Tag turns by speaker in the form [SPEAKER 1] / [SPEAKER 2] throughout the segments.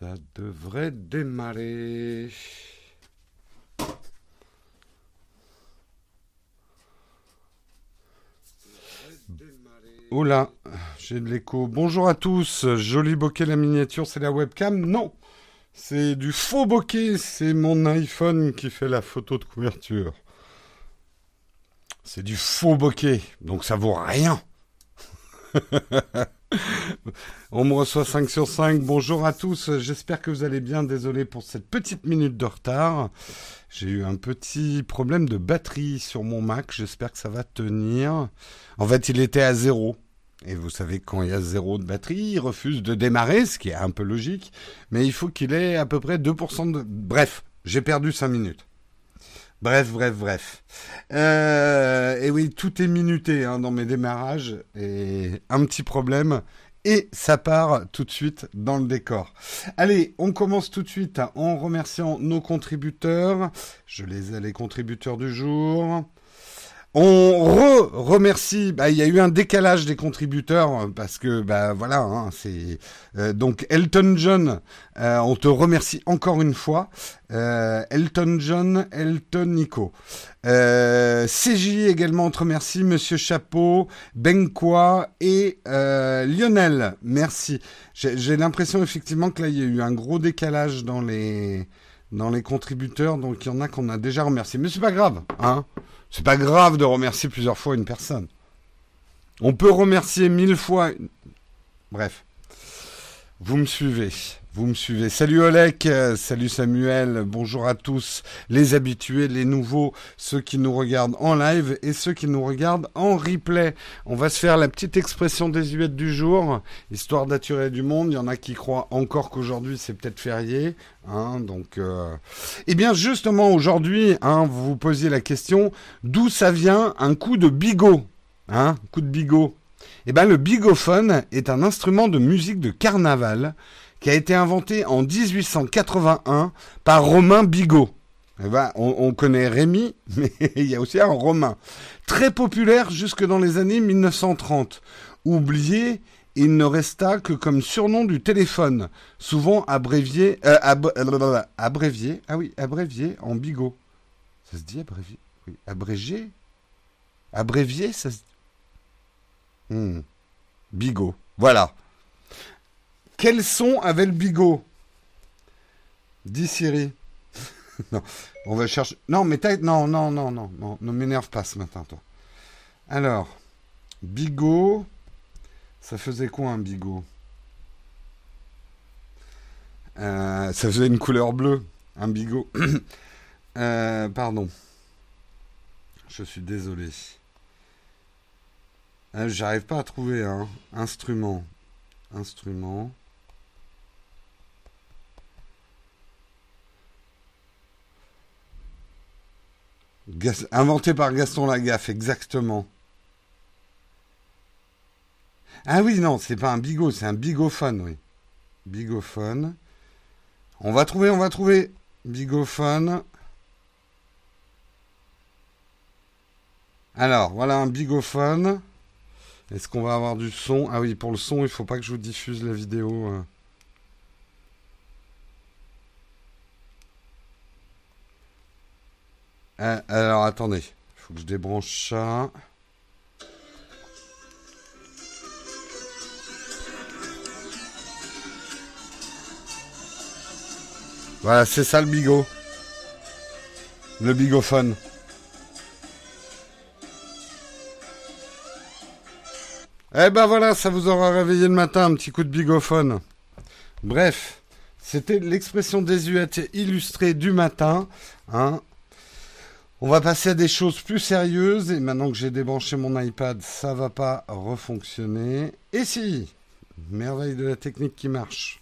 [SPEAKER 1] Ça devrait démarrer. Oh là, j'ai de l'écho. Bonjour à tous. Joli bokeh la miniature, c'est la webcam? Non, c'est du faux bokeh. C'est mon iPhone qui fait la photo de couverture. C'est du faux bokeh, donc ça vaut rien. On me reçoit 5 sur 5. Bonjour à tous. J'espère que vous allez bien. Désolé pour cette petite minute de retard. J'ai eu un petit problème de batterie sur mon Mac. J'espère que ça va tenir. En fait, il était à zéro. Et vous savez, quand il y a zéro de batterie, il refuse de démarrer, ce qui est un peu logique. Mais il faut qu'il ait à peu près 2% de... Bref, j'ai perdu 5 minutes. Bref, bref, bref. Euh, et oui, tout est minuté hein, dans mes démarrages. Et un petit problème. Et ça part tout de suite dans le décor. Allez, on commence tout de suite en remerciant nos contributeurs. Je les ai les contributeurs du jour. On re remercie. Bah, il y a eu un décalage des contributeurs parce que bah voilà, hein, c'est euh, donc Elton John. Euh, on te remercie encore une fois, euh, Elton John, Elton Nico. CJ également on remercie, Monsieur Chapeau, Benqua et Lionel. Merci. J'ai l'impression effectivement que là il y a eu un gros décalage dans les dans les contributeurs, donc il y en a qu'on a déjà remercié, mais c'est pas grave, hein. C'est pas grave de remercier plusieurs fois une personne. On peut remercier mille fois. Bref. Vous me suivez. Vous me suivez. Salut Olek, euh, salut Samuel, bonjour à tous, les habitués, les nouveaux, ceux qui nous regardent en live et ceux qui nous regardent en replay. On va se faire la petite expression désuète du jour, histoire d'attirer du monde. Il y en a qui croient encore qu'aujourd'hui c'est peut-être férié. Hein, euh... eh bien justement aujourd'hui, hein, vous vous posiez la question, d'où ça vient un coup de bigot Hein, coup de bigot? Eh bien le bigophone est un instrument de musique de carnaval qui a été inventé en 1881 par Romain Bigot. Eh ben, on, connaît Rémi, mais il y a aussi un Romain. Très populaire jusque dans les années 1930. Oublié, il ne resta que comme surnom du téléphone, souvent abrévié, euh, euh ah oui, abrévié en bigot. Ça se dit abrévié Oui, abrégé? Abrévié, ça se dit? Hmm. Bigot, voilà. Quel son avait le bigot? Dis Siri. non, on va chercher. Non, mais t'as... Non, non, non, non, non, ne m'énerve pas ce matin, toi. Alors, bigot. Ça faisait quoi un bigot? Euh, Ça faisait une couleur bleue, un bigot. euh, pardon. Je suis désolé. Euh, j'arrive pas à trouver un instrument. Instrument. Inventé par Gaston Lagaffe, exactement. Ah oui, non, c'est pas un bigot, c'est un bigophone, oui. Bigophone. On va trouver, on va trouver. Bigophone. Alors, voilà un bigophone. Est-ce qu'on va avoir du son? Ah oui, pour le son, il faut pas que je vous diffuse la vidéo. Euh, alors attendez, il faut que je débranche ça. Voilà, c'est ça le bigot. Le bigophone. Eh ben voilà, ça vous aura réveillé le matin, un petit coup de bigophone. Bref, c'était l'expression désuète illustrée du matin. Hein. On va passer à des choses plus sérieuses. Et maintenant que j'ai débranché mon iPad, ça va pas refonctionner. Et si? Merveille de la technique qui marche.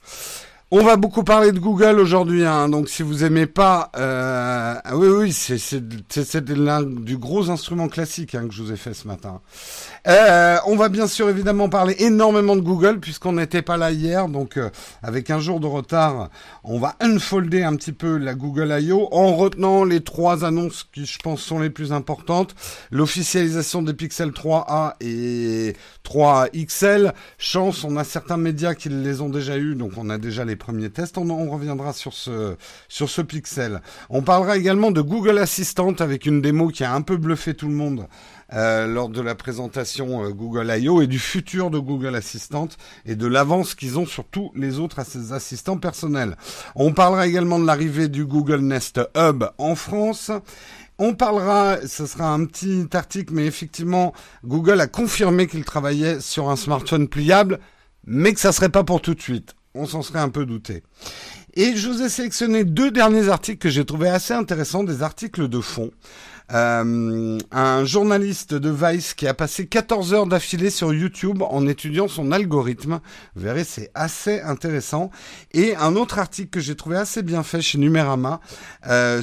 [SPEAKER 1] On va beaucoup parler de Google aujourd'hui, hein, donc si vous aimez pas, euh, oui oui, c'est l'un du gros instrument classique hein, que je vous ai fait ce matin. Euh, on va bien sûr évidemment parler énormément de Google puisqu'on n'était pas là hier, donc euh, avec un jour de retard, on va unfolder un petit peu la Google I.O. en retenant les trois annonces qui je pense sont les plus importantes l'officialisation des Pixel 3a et 3 XL. Chance, on a certains médias qui les ont déjà eu, donc on a déjà les premiers tests. On, reviendra sur ce sur ce Pixel. On parlera également de Google Assistant avec une démo qui a un peu bluffé tout le monde euh, lors de la présentation euh, Google I.O. et du futur de Google Assistant et de l'avance qu'ils ont sur tous les autres assistants personnels. On parlera également de l'arrivée du Google Nest Hub en France. On parlera, ce sera un petit article, mais effectivement, Google a confirmé qu'il travaillait sur un smartphone pliable, mais que ça serait pas pour tout de suite. On s'en serait un peu douté. Et je vous ai sélectionné deux derniers articles que j'ai trouvé assez intéressants, des articles de fond. Euh, un journaliste de Vice qui a passé 14 heures d'affilée sur YouTube en étudiant son algorithme. Vous verrez, c'est assez intéressant. Et un autre article que j'ai trouvé assez bien fait chez Numérama euh,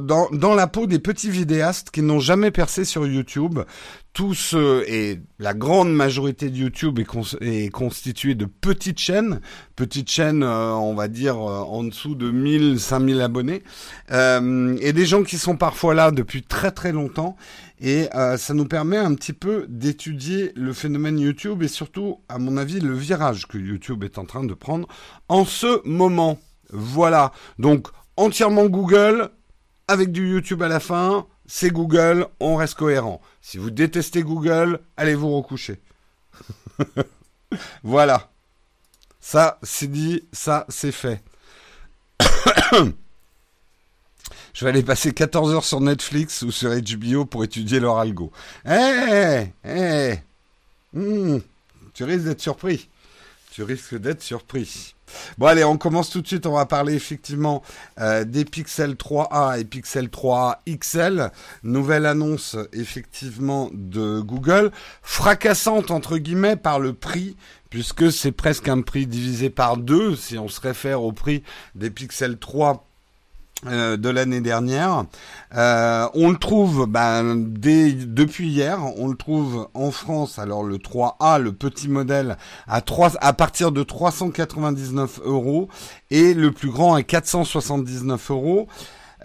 [SPEAKER 1] dans la peau des petits vidéastes qui n'ont jamais percé sur YouTube tous et la grande majorité de YouTube est, constituée de petites chaînes, petites chaînes, euh, on va dire euh, en dessous de 1000, 5000 abonnés, euh, et des gens qui sont parfois là depuis très très longtemps. Et ça nous permet un petit peu d'étudier le phénomène YouTube et surtout, à mon avis, le virage que YouTube est en train de prendre en ce moment. Voilà. Donc entièrement Google avec du YouTube à la fin c'est Google, on reste cohérent. Si vous détestez Google, allez vous recoucher. voilà. Ça, c'est dit, ça, c'est fait. Je vais aller passer 14 heures sur Netflix ou sur HBO pour étudier leur algo. Eh, eh, hmm, tu risques d'être surpris. Tu risques d'être surpris. Bon allez, on commence tout de suite. On va parler effectivement euh, des Pixel 3a et Pixel 3a XL. Nouvelle annonce effectivement de Google, fracassante entre guillemets par le prix puisque c'est presque un prix divisé par deux si on se réfère au prix des Pixel 3 euh, de l'année dernière. Euh, on le trouve ben, dès, depuis hier, on le trouve en France, alors le 3A, le petit modèle, à, 3, à partir de 399 euros et le plus grand à 479 euros.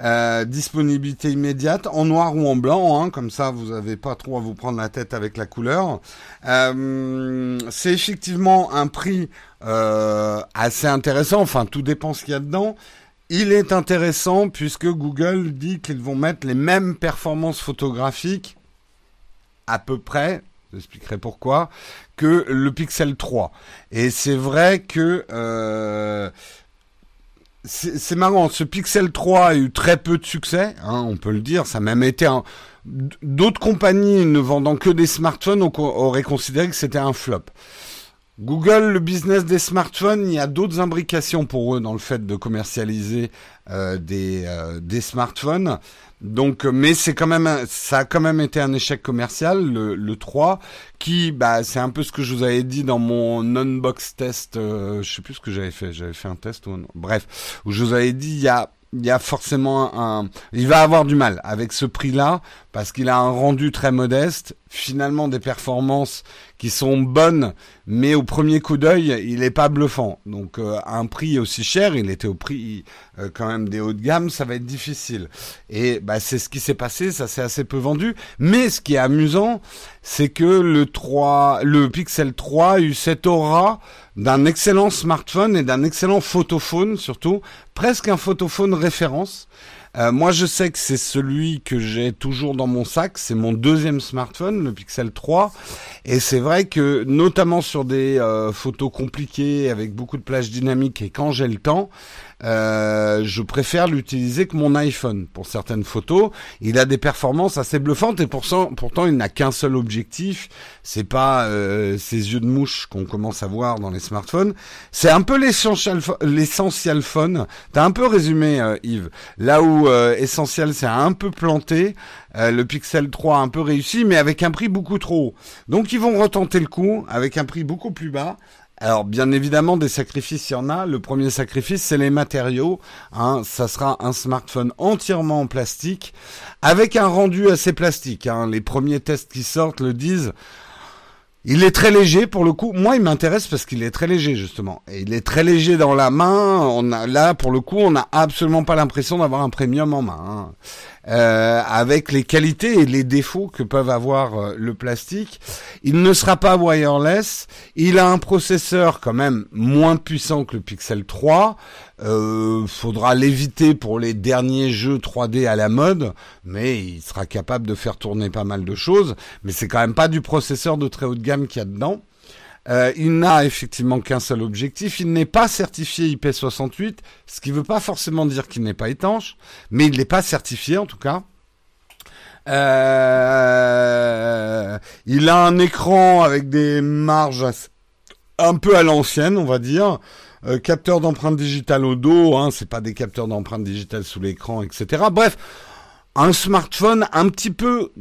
[SPEAKER 1] Euh, disponibilité immédiate en noir ou en blanc, hein, comme ça vous n'avez pas trop à vous prendre la tête avec la couleur. C'est effectivement un prix assez intéressant, enfin tout dépend ce qu'il y a dedans. Il est intéressant puisque Google dit qu'ils vont mettre les mêmes performances photographiques, à peu près, j'expliquerai pourquoi, que le Pixel 3. Et c'est vrai que euh, c'est marrant, ce Pixel 3 a eu très peu de succès, hein, on peut le dire, ça a même été un... D'autres compagnies ne vendant que des smartphones auraient considéré que c'était un flop. Google, le business des smartphones, il y a d'autres imbrications pour eux dans le fait de commercialiser euh, des, euh, des smartphones. Donc, euh, mais c'est quand même, ça a quand même été un échec commercial, le, le 3, qui, bah, c'est un peu ce que je vous avais dit dans mon unbox test. je sais plus ce que j'avais fait. J'avais fait un test ou bref, où je vous avais dit il y a il y a forcément un, il va avoir du mal avec ce prix-là parce qu'il a un rendu très modeste, finalement des performances qui sont bonnes, mais au premier coup d'œil, il n'est pas bluffant. Donc euh, un prix aussi cher, il était au prix euh, quand même des hauts de gamme, ça va être difficile. Et bah, c'est ce qui s'est passé, ça s'est assez peu vendu. Mais ce qui est amusant, c'est que le 3, le Pixel 3 a eu cette aura d'un excellent smartphone et d'un excellent photophone surtout, presque un photophone référence. Euh, moi, je sais que c'est celui que j'ai toujours dans mon sac. C'est mon deuxième smartphone, le Pixel 3. Et c'est vrai que, notamment sur des euh, photos compliquées avec beaucoup de plages dynamiques et quand j'ai le temps, euh, je préfère l'utiliser que mon iPhone pour certaines photos. Il a des performances assez bluffantes et pourtant, pourtant il n'a qu'un seul objectif. C'est pas euh, ces yeux de mouche qu'on commence à voir dans les smartphones. C'est un peu l'essential, phone. T'as un peu résumé, euh, Yves. Là où euh, essentiel, c'est un peu planté. le Pixel 3 a un peu réussi, mais avec un prix beaucoup trop haut. Donc ils vont retenter le coup avec un prix beaucoup plus bas. Alors bien évidemment des sacrifices il y en a. Le premier sacrifice c'est les matériaux. Hein. Ça sera un smartphone entièrement en plastique avec un rendu assez plastique. Hein. Les premiers tests qui sortent le disent. Il est très léger pour le coup. Moi, il m'intéresse parce qu'il est très léger justement. Et il est très léger dans la main. On a là pour le coup, on n'a absolument pas l'impression d'avoir un premium en main. Hein. Euh, avec les qualités et les défauts que peuvent avoir euh, le plastique. Il ne sera pas wireless. Il a un processeur quand même moins puissant que le Pixel 3. Euh, faudra l'éviter pour les derniers jeux 3D à la mode, mais il sera capable de faire tourner pas mal de choses. Mais c'est quand même pas du processeur de très haute gamme qu'il y a dedans. Euh, il n'a effectivement qu'un seul objectif. Il n'est pas certifié IP68, ce qui ne veut pas forcément dire qu'il n'est pas étanche, mais il n'est pas certifié en tout cas. Euh, il a un écran avec des marges un peu à l'ancienne, on va dire. Euh, capteur d'empreinte digitale au dos, hein, c'est pas des capteurs d'empreinte digitale sous l'écran, etc. Bref, un smartphone un petit peu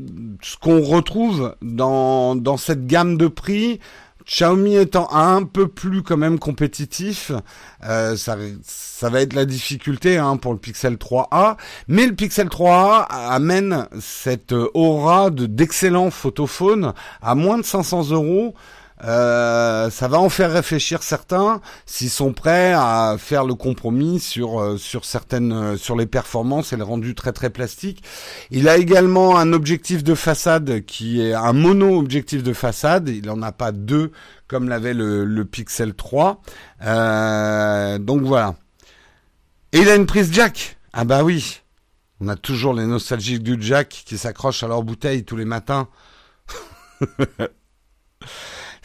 [SPEAKER 1] ce qu'on retrouve dans, dans cette gamme de prix, Xiaomi étant un peu plus quand même compétitif, euh, ça, ça va être la difficulté hein, pour le Pixel 3a. Mais le Pixel 3a amène cette aura de d'excellents photophones à moins de 500 euros. Euh, ça va en faire réfléchir certains s'ils sont prêts à faire le compromis sur euh, sur certaines euh, sur les performances et le rendu très très plastique. Il a également un objectif de façade qui est un mono objectif de façade. Il en a pas deux comme l'avait le, le Pixel 3. donc voilà. Et il a une prise jack. Ah bah oui. On a toujours les nostalgiques du jack qui s'accrochent à leur bouteille tous les matins.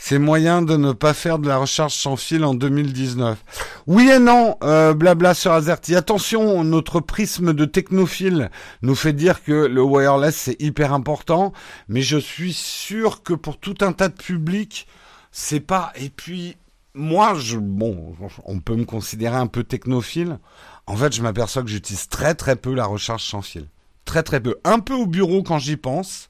[SPEAKER 1] c'est moyen de ne pas faire de la recharge sans fil en 2019. Oui et non, euh, blabla sur Azerty. Attention, notre prisme de technophile nous fait dire que le wireless c'est hyper important, mais je suis sûr que pour tout un tas de publics, c'est pas. Et puis moi, je bon, on peut me considérer un peu technophile. En fait, je m'aperçois que j'utilise très très peu la recharge sans fil. Très très peu. Un peu au bureau quand j'y pense,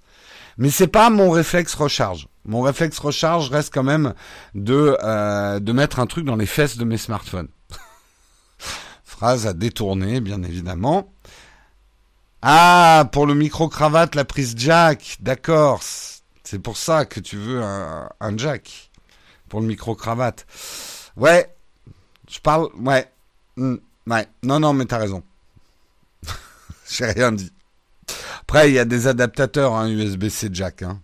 [SPEAKER 1] mais c'est pas mon réflexe recharge. Mon réflexe recharge reste quand même de, euh, de mettre un truc dans les fesses de mes smartphones. Phrase à détourner, bien évidemment. Ah, pour le micro-cravate, la prise jack. D'accord. C'est pour ça que tu veux un, un jack. Pour le micro-cravate. Ouais. Je parle. Ouais. Hmm, ouais. Non, non, mais t'as raison. J'ai rien dit. Après, il y a des adaptateurs hein, USB-C jack. Hein.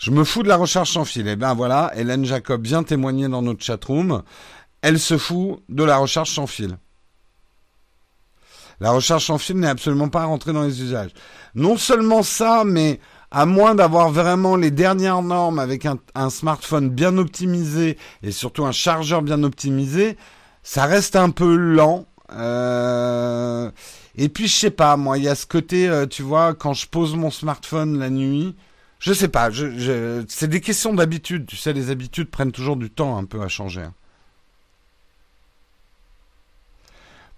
[SPEAKER 1] Je me fous de la recharge sans fil. Eh ben voilà, Hélène Jacob vient témoigner dans notre chatroom. Elle se fout de la recharge sans fil. La recharge sans fil n'est absolument pas rentrée dans les usages. Non seulement ça, mais à moins d'avoir vraiment les dernières normes avec un, smartphone bien optimisé et surtout un chargeur bien optimisé, ça reste un peu lent. Euh, et puis je sais pas, moi il y a ce côté, euh, tu vois, quand je pose mon smartphone la nuit, je sais pas. C'est des questions d'habitude. Tu sais, les habitudes prennent toujours du temps un peu à changer. Hein.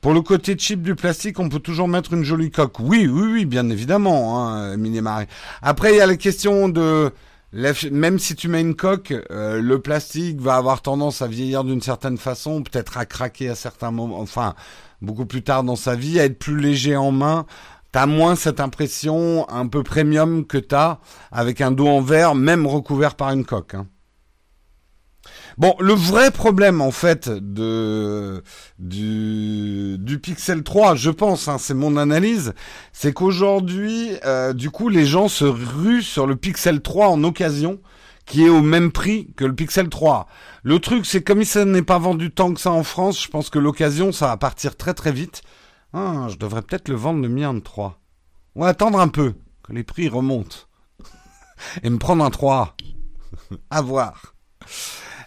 [SPEAKER 1] Pour le côté cheap du plastique, on peut toujours mettre une jolie coque. Oui, oui, oui, bien évidemment, hein, Marie. Après, il y a la question de même si tu mets une coque, euh, le plastique va avoir tendance à vieillir d'une certaine façon, peut-être à craquer à certains moments, enfin beaucoup plus tard dans sa vie, à être plus léger en main t'as moins cette impression un peu premium que t'as avec un dos en verre, même recouvert par une coque. Hein. Bon, le vrai problème en fait de du, du Pixel 3, je pense, hein, c'est mon analyse, c'est qu'aujourd'hui, euh, du coup, les gens se ruent sur le Pixel 3 en occasion, qui est au même prix que le Pixel 3. Le truc, c'est comme ça n'est pas vendu tant que ça en France, je pense que l'occasion, ça va partir très très vite. Ah, je devrais peut-être le vendre le mien de 3. Ou attendre un peu, que les prix remontent. Et me prendre un 3. à voir.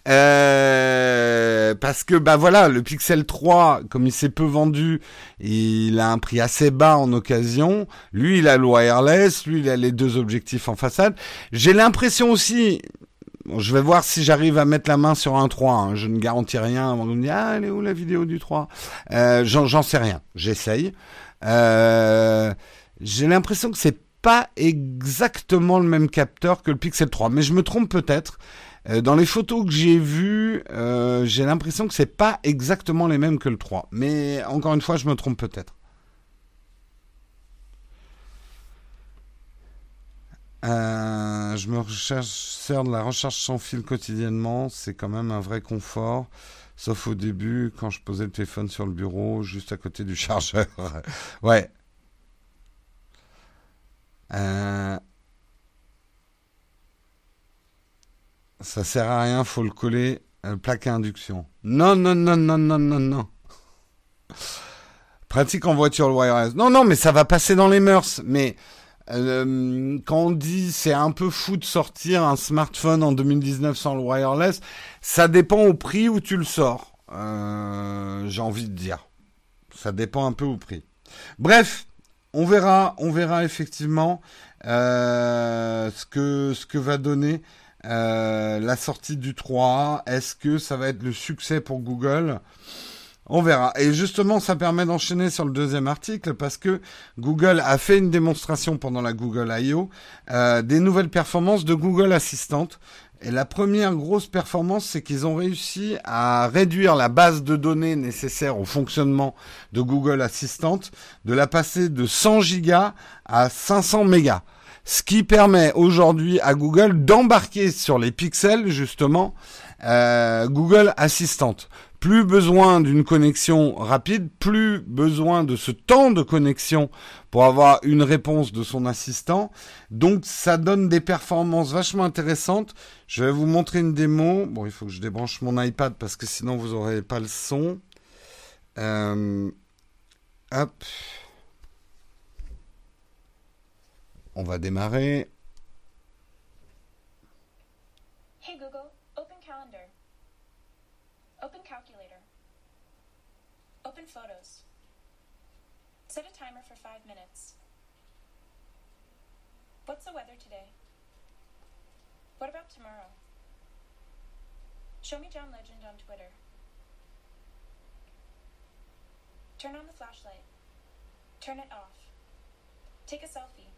[SPEAKER 1] Euh, parce que bah voilà, le Pixel 3, comme il s'est peu vendu, il a un prix assez bas en occasion. Lui, il a le wireless, lui, il a les deux objectifs en façade. J'ai l'impression aussi, je vais voir si j'arrive à mettre la main sur un 3. Hein. Je ne garantis rien. On me dit, ah, elle est où la vidéo du 3 euh, J'en sais rien. J'essaye. Euh, J'ai l'impression que c'est pas exactement le même capteur que le Pixel 3, mais je me trompe peut-être. Euh, dans les photos que j'ai vues, euh, j'ai l'impression que c'est pas exactement les mêmes que le 3. Mais encore une fois, je me trompe peut-être. Euh, je me sers de la recherche sans fil quotidiennement. C'est quand même un vrai confort. Sauf au début, quand je posais le téléphone sur le bureau, juste à côté du chargeur. ouais. Euh, ça sert à rien, faut le coller. Euh, plaque à induction. Non, non, non, non, non, non, non. Pratique en voiture le wireless. Non, non, mais ça va passer dans les mœurs. Mais euh, quand on dit c'est un peu fou de sortir un smartphone en 2019 sans le wireless, ça dépend au prix où tu le sors. Euh, j'ai envie de dire. Ça dépend un peu au prix. Bref, on verra, on verra effectivement euh, ce que ce que va donner la sortie du 3. Est-ce que ça va être le succès pour Google? On verra. Et justement, ça permet d'enchaîner sur le deuxième article parce que Google a fait une démonstration pendant la Google I.O. Euh, des nouvelles performances de Google Assistant. Et la première grosse performance, c'est qu'ils ont réussi à réduire la base de données nécessaire au fonctionnement de Google Assistant, de la passer de 100 gigas à 500 mégas. Ce qui permet aujourd'hui à Google d'embarquer sur les pixels, justement, euh, Google Assistant plus besoin d'une connexion rapide, plus besoin de ce temps de connexion pour avoir une réponse de son assistant. Donc ça donne des performances vachement intéressantes. Je vais vous montrer une démo. Bon, il faut que je débranche mon iPad parce que sinon vous n'aurez pas le son. Euh, hop. On va démarrer.
[SPEAKER 2] What's the weather today? What about tomorrow? Show me John Legend on Twitter. Turn on the flashlight. Turn it off. Take a selfie.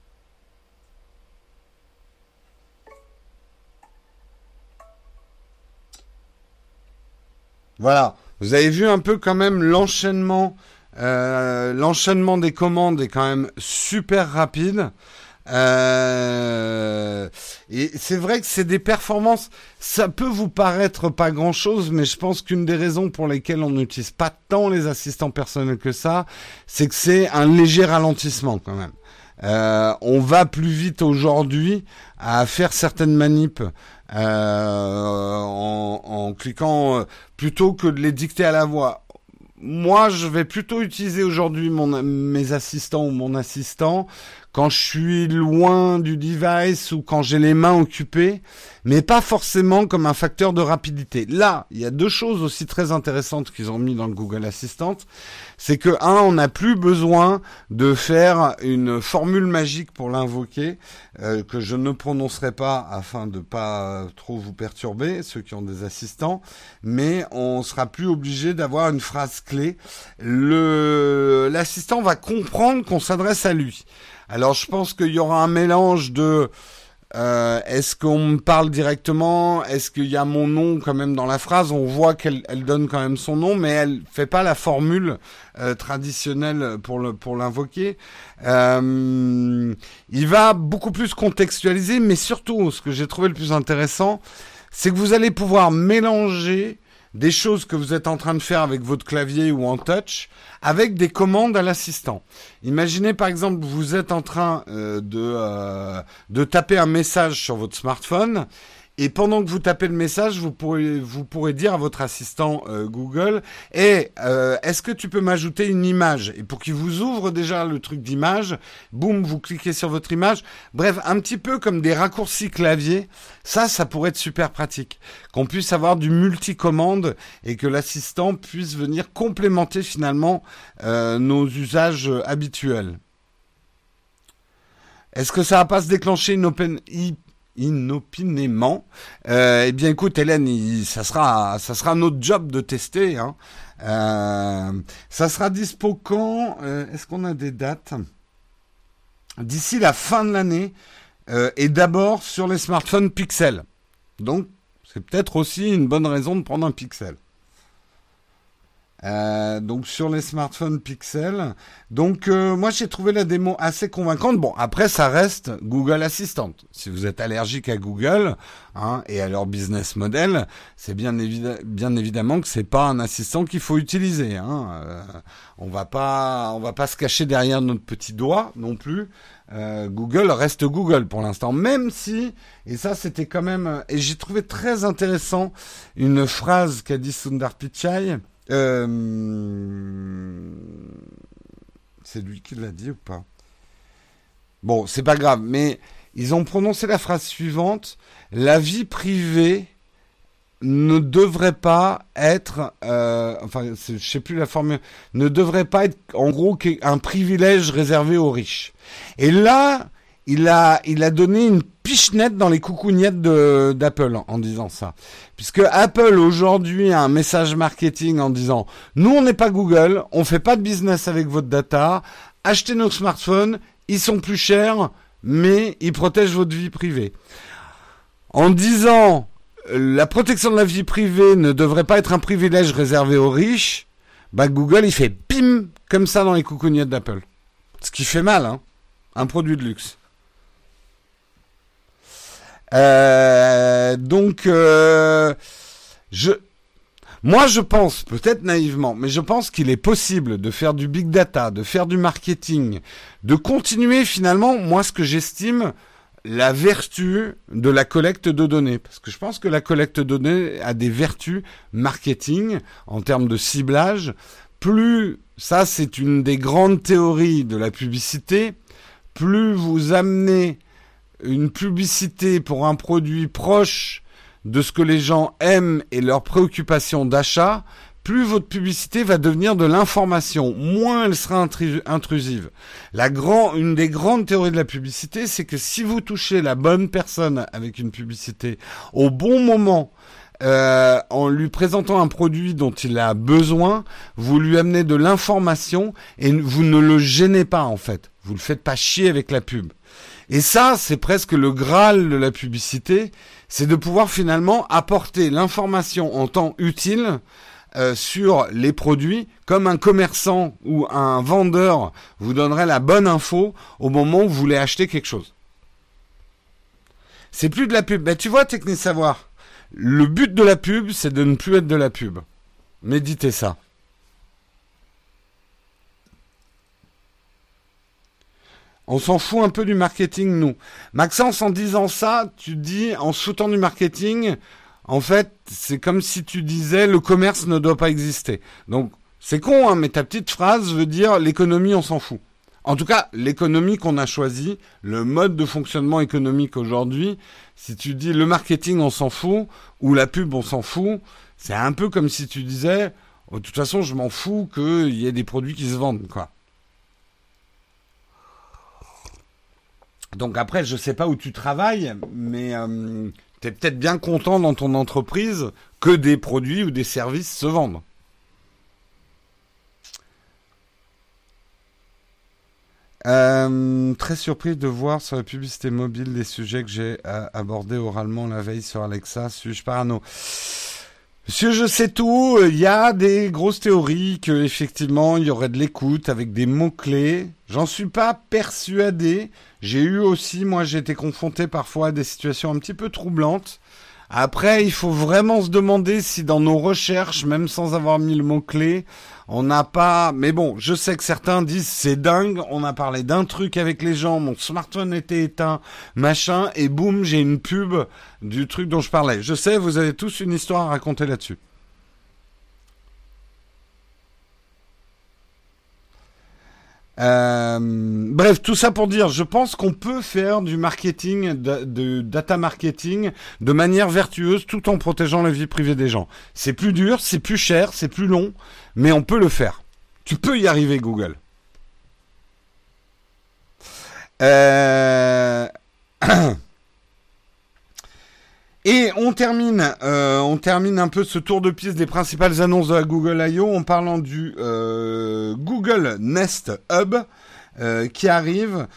[SPEAKER 1] Voilà, vous avez vu un peu quand même l'enchaînement, euh, l'enchaînement des commandes est quand même super rapide. Euh, et c'est vrai que c'est des performances, ça peut vous paraître pas grand-chose, mais je pense qu'une des raisons pour lesquelles on n'utilise pas tant les assistants personnels que ça, c'est que c'est un léger ralentissement quand même. Euh, on va plus vite aujourd'hui à faire certaines manips euh, en, en, cliquant plutôt que de les dicter à la voix moi, je vais plutôt utiliser aujourd'hui mes assistants ou mon assistant quand je suis loin du device ou quand j'ai les mains occupées, mais pas forcément comme un facteur de rapidité. Là, il y a deux choses aussi très intéressantes qu'ils ont mis dans le Google Assistant. C'est que, un, on n'a plus besoin de faire une formule magique pour l'invoquer, euh, que je ne prononcerai pas afin de pas trop vous perturber, ceux qui ont des assistants, mais on sera plus obligé d'avoir une phrase clé. Le, l'assistant va comprendre qu'on s'adresse à lui. Alors je pense qu'il y aura un mélange de euh, est-ce qu'on me parle directement? Est-ce qu'il y a mon nom quand même dans la phrase? On voit qu'elle elle donne quand même son nom, mais elle fait pas la formule euh, traditionnelle pour le pour l'invoquer. Euh, il va beaucoup plus contextualiser, mais surtout, ce que j'ai trouvé le plus intéressant, c'est que vous allez pouvoir mélanger des choses que vous êtes en train de faire avec votre clavier ou en touch avec des commandes à l'assistant. Imaginez par exemple vous êtes en train euh, de, euh, de taper un message sur votre smartphone et pendant que vous tapez le message, vous pourrez, vous pourrez dire à votre assistant euh, Google, et euh, est-ce que tu peux m'ajouter une image? Et pour qu'il vous ouvre déjà le truc d'image, boum, vous cliquez sur votre image. Bref, un petit peu comme des raccourcis clavier. Ça, ça pourrait être super pratique. Qu'on puisse avoir du multicommande et que l'assistant puisse venir complémenter finalement euh, nos usages habituels. Est-ce que ça va pas se déclencher une open inopinément. Euh, eh bien, écoute, Hélène, ça sera, notre job de tester. Hein. Euh, ça sera dispo quand euh, Est-ce qu'on a des dates? D'ici la fin de l'année, et d'abord sur les smartphones Pixel. Donc, c'est peut-être aussi une bonne raison de prendre un Pixel. Euh, donc sur les smartphones Pixel. Donc euh, moi j'ai trouvé la démo assez convaincante. Bon après ça reste Google Assistant. Si vous êtes allergique à Google hein, et à leur business model, c'est bien, bien évidemment que c'est pas un assistant qu'il faut utiliser. Hein. Euh, on va pas on va pas se cacher derrière notre petit doigt non plus. Google reste Google pour l'instant, même si, et ça c'était quand même, et j'ai trouvé très intéressant une phrase qu'a dit Sundar Pichai, euh, c'est lui qui l'a dit ou pas? Bon, c'est pas grave, mais ils ont prononcé la phrase suivante la vie privée ne devrait pas être, euh, enfin, je sais plus la formule, ne devrait pas être, en gros, un privilège réservé aux riches. Et là, il a, il a donné une pichenette dans les coucougnettes d'Apple en, disant ça. Puisque Apple aujourd'hui a un message marketing en disant, nous on n'est pas Google, on fait pas de business avec votre data, achetez nos smartphones, ils sont plus chers, mais ils protègent votre vie privée. En disant, la protection de la vie privée ne devrait pas être un privilège réservé aux riches, bah Google il fait pim comme ça dans les coucougnettes d'Apple. Ce qui fait mal, hein. Un produit de luxe. Euh, donc, euh, je, moi, je pense, peut-être naïvement, mais je pense qu'il est possible de faire du big data, de faire du marketing, de continuer finalement, moi, ce que j'estime la vertu de la collecte de données. Parce que je pense que la collecte de données a des vertus marketing en termes de ciblage. Plus, ça c'est une des grandes théories de la publicité, plus vous amenez une publicité pour un produit proche de ce que les gens aiment et leurs préoccupations d'achat, plus votre publicité va devenir de l'information, moins elle sera intrusive. La grand, une des grandes théories de la publicité, c'est que si vous touchez la bonne personne avec une publicité au bon moment, euh, en lui présentant un produit dont il a besoin, vous lui amenez de l'information et vous ne le gênez pas en fait. Vous le faites pas chier avec la pub. Et ça, c'est presque le graal de la publicité, c'est de pouvoir finalement apporter l'information en temps utile euh, sur les produits, comme un commerçant ou un vendeur vous donnerait la bonne info au moment où vous voulez acheter quelque chose. C'est plus de la pub. Ben, tu vois, Technique Savoir, le but de la pub, c'est de ne plus être de la pub. Méditez ça. On s'en fout un peu du marketing, nous. Maxence, en disant ça, tu dis, en foutant du marketing, en fait, c'est comme si tu disais le commerce ne doit pas exister. Donc, c'est con, hein, mais ta petite phrase veut dire l'économie, on s'en fout. En tout cas, l'économie qu'on a choisie, le mode de fonctionnement économique aujourd'hui, si tu dis le marketing, on s'en fout, ou la pub, on s'en fout, c'est un peu comme si tu disais, oh, de toute façon, je m'en fous qu'il y ait des produits qui se vendent, quoi. Donc après, je ne sais pas où tu travailles, mais euh, tu es peut-être bien content dans ton entreprise que des produits ou des services se vendent. Euh, très surpris de voir sur la publicité mobile des sujets que j'ai euh, abordés oralement la veille sur Alexa. Suis-je parano? Monsieur, je sais tout. Il y a des grosses théories que effectivement il y aurait de l'écoute avec des mots clés. J'en suis pas persuadé. J'ai eu aussi, moi, j'ai été confronté parfois à des situations un petit peu troublantes. Après, il faut vraiment se demander si dans nos recherches, même sans avoir mis le mot-clé, on n'a pas... Mais bon, je sais que certains disent c'est dingue, on a parlé d'un truc avec les gens, mon smartphone était éteint, machin, et boum, j'ai une pub du truc dont je parlais. Je sais, vous avez tous une histoire à raconter là-dessus. Euh, bref, tout ça pour dire, je pense qu'on peut faire du marketing, de, data marketing, de manière vertueuse, tout en protégeant la vie privée des gens. C'est plus dur, c'est plus cher, c'est plus long, mais on peut le faire. Tu peux y arriver, Google. Euh... Et on termine, euh, on termine un peu ce tour de piste des principales annonces de la Google I.O. en parlant du euh, Google Nest Hub euh, qui arrive.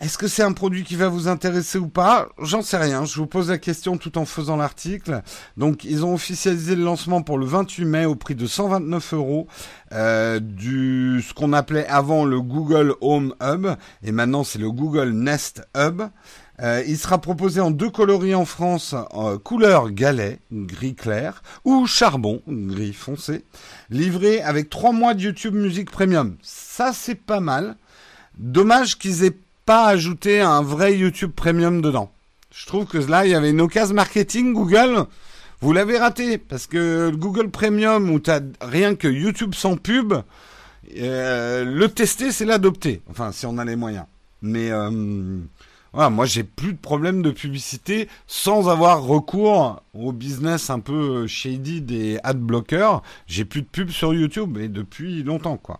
[SPEAKER 1] Est-ce que c'est un produit qui va vous intéresser ou pas? J'en sais rien. Je vous pose la question tout en faisant l'article. Donc, ils ont officialisé le lancement pour le 28 mai au prix de 129 euros euh, du ce qu'on appelait avant le Google Home Hub et maintenant c'est le Google Nest Hub. Euh, il sera proposé en deux coloris en France, euh, couleur galet, gris clair, ou charbon, gris foncé, livré avec trois mois de YouTube Music Premium. Ça, c'est pas mal. Dommage qu'ils aient pas ajouté un vrai YouTube Premium dedans. Je trouve que là, il y avait une occasion marketing Google. Vous l'avez raté parce que le Google Premium où t'as rien que YouTube sans pub, euh, le tester, c'est l'adopter. Enfin, si on a les moyens. Mais euh, voilà, moi, j'ai plus de problème de publicité sans avoir recours au business un peu shady des ad blockers. J'ai plus de pub sur YouTube et depuis longtemps, quoi.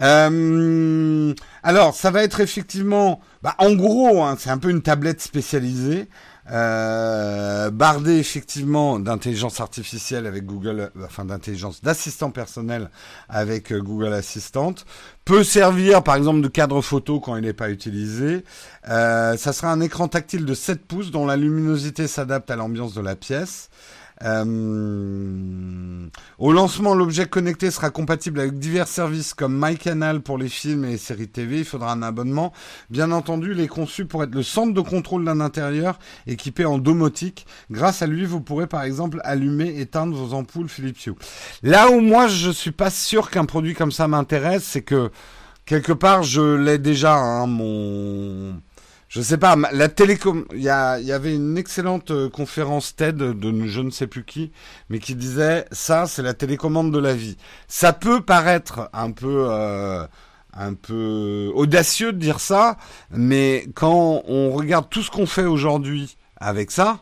[SPEAKER 1] Euh, alors, ça va être effectivement, bah, en gros, hein, c'est un peu une tablette spécialisée, euh, bardée effectivement d'intelligence artificielle avec Google, enfin d'intelligence d'assistant personnel avec euh, Google Assistant, peut servir par exemple de cadre photo quand il n'est pas utilisé. Euh, ça sera un écran tactile de 7 pouces dont la luminosité s'adapte à l'ambiance de la pièce. Euh, au lancement, l'objet connecté sera compatible avec divers services comme MyCanal pour les films et séries TV. Il faudra un abonnement. Bien entendu, il est conçu pour être le centre de contrôle d'un intérieur équipé en domotique. Grâce à lui, vous pourrez par exemple allumer, éteindre vos ampoules Philips Hue. Là où moi je suis pas sûr qu'un produit comme ça m'intéresse, c'est que quelque part je l'ai déjà hein, mon je sais pas, la télécom, il y, avait une excellente euh, conférence TED de je ne sais plus qui, mais qui disait ça, c'est la télécommande de la vie. Ça peut paraître un peu, euh, un peu audacieux de dire ça, mais quand on regarde tout ce qu'on fait aujourd'hui avec ça,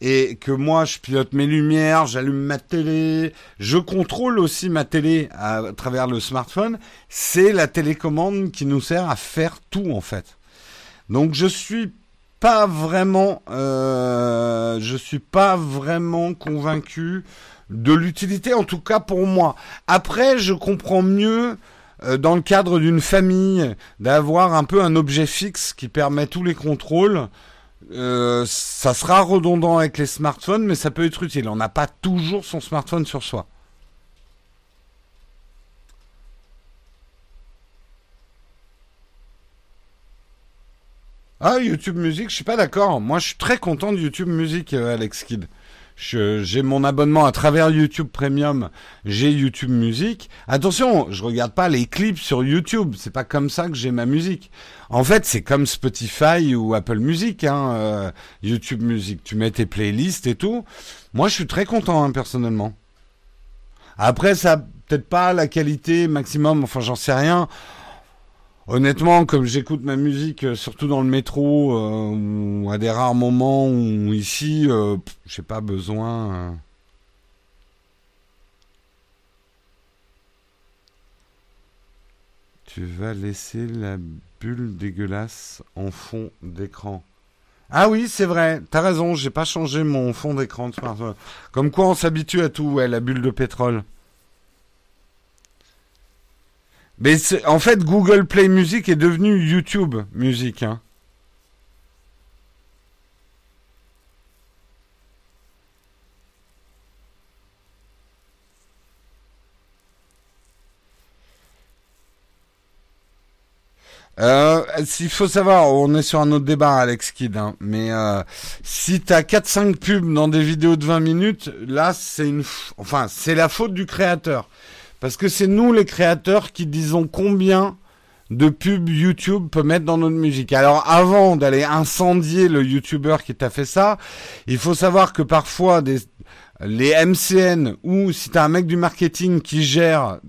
[SPEAKER 1] et que moi je pilote mes lumières, j'allume ma télé, je contrôle aussi ma télé à travers le smartphone, c'est la télécommande qui nous sert à faire tout en fait. Donc je suis pas vraiment, euh, je suis pas vraiment convaincu de l'utilité, en tout cas pour moi. Après, je comprends mieux euh, dans le cadre d'une famille d'avoir un peu un objet fixe qui permet tous les contrôles. Euh, ça sera redondant avec les smartphones, mais ça peut être utile. On n'a pas toujours son smartphone sur soi. Ah, YouTube Music, je suis pas d'accord. Moi, je suis très content de YouTube Music, euh, Alex Kidd. J'ai mon abonnement à travers YouTube Premium, j'ai YouTube Music. Attention, je regarde pas les clips sur YouTube, c'est pas comme ça que j'ai ma musique. En fait, c'est comme Spotify ou Apple Music, hein, euh, YouTube Music. Tu mets tes playlists et tout. Moi, je suis très content, hein, personnellement. Après, ça peut-être pas la qualité maximum, enfin, j'en sais rien. Honnêtement, comme j'écoute ma musique, euh, surtout dans le métro, euh, ou à des rares moments, ou ici, euh, j'ai pas besoin. Tu vas laisser la bulle dégueulasse en fond d'écran. Ah oui, c'est vrai. T'as raison. J'ai pas changé mon fond d'écran. Comme quoi, on s'habitue à tout. Ouais, la bulle de pétrole. Mais en fait, Google Play Music est devenu YouTube Music. Hein. Euh, il faut savoir, on est sur un autre débat, Alex Kidd, hein, mais euh, si t'as 4-5 pubs dans des vidéos de 20 minutes, là, c'est une, enfin, c'est la faute du créateur. Parce que c'est nous les créateurs qui disons combien de pubs YouTube peut mettre dans notre musique. Alors avant d'aller incendier le YouTuber qui t'a fait ça, il faut savoir que parfois les MCN ou si t'as un mec du marketing qui gère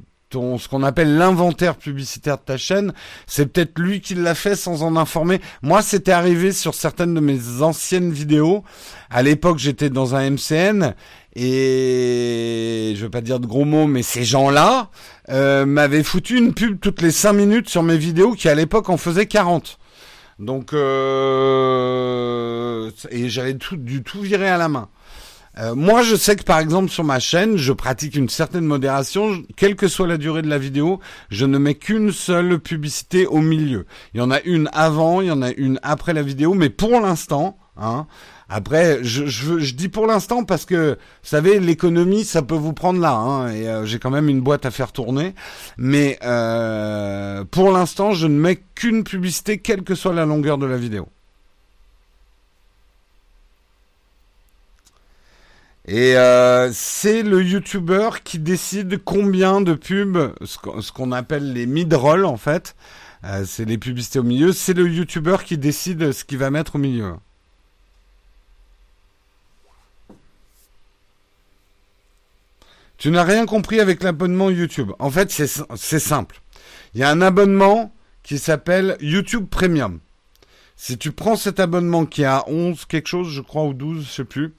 [SPEAKER 1] ce qu'on appelle l'inventaire publicitaire de ta chaîne, c'est peut-être lui qui l'a fait sans en informer. Moi, c'était arrivé sur certaines de mes anciennes vidéos. À l'époque, j'étais dans un MCN et je veux pas dire de gros mots, mais ces gens-là euh, m'avaient foutu une pub toutes les 5 minutes sur mes vidéos qui à l'époque en faisaient 40. Donc euh, et j'avais du tout viré à la main. Euh, moi, je sais que par exemple sur ma chaîne, je pratique une certaine modération. Quelle que soit la durée de la vidéo, je ne mets qu'une seule publicité au milieu. Il y en a une avant, il y en a une après la vidéo, mais pour l'instant, hein, après, je, dis pour l'instant parce que, vous savez, l'économie, ça peut vous prendre là, hein, et euh, j'ai quand même une boîte à faire tourner. Mais euh, pour l'instant, je ne mets qu'une publicité, quelle que soit la longueur de la vidéo. Et euh, c'est le YouTuber qui décide combien de pubs, ce qu'on appelle les mid-roll en fait, euh, c'est les publicités au milieu, c'est le YouTuber qui décide ce qu'il va mettre au milieu. Tu n'as rien compris avec l'abonnement YouTube. En fait, c'est simple. Il y a un abonnement qui s'appelle YouTube Premium. Si tu prends cet abonnement qui a 11 quelque chose, je crois, ou 12, je sais plus,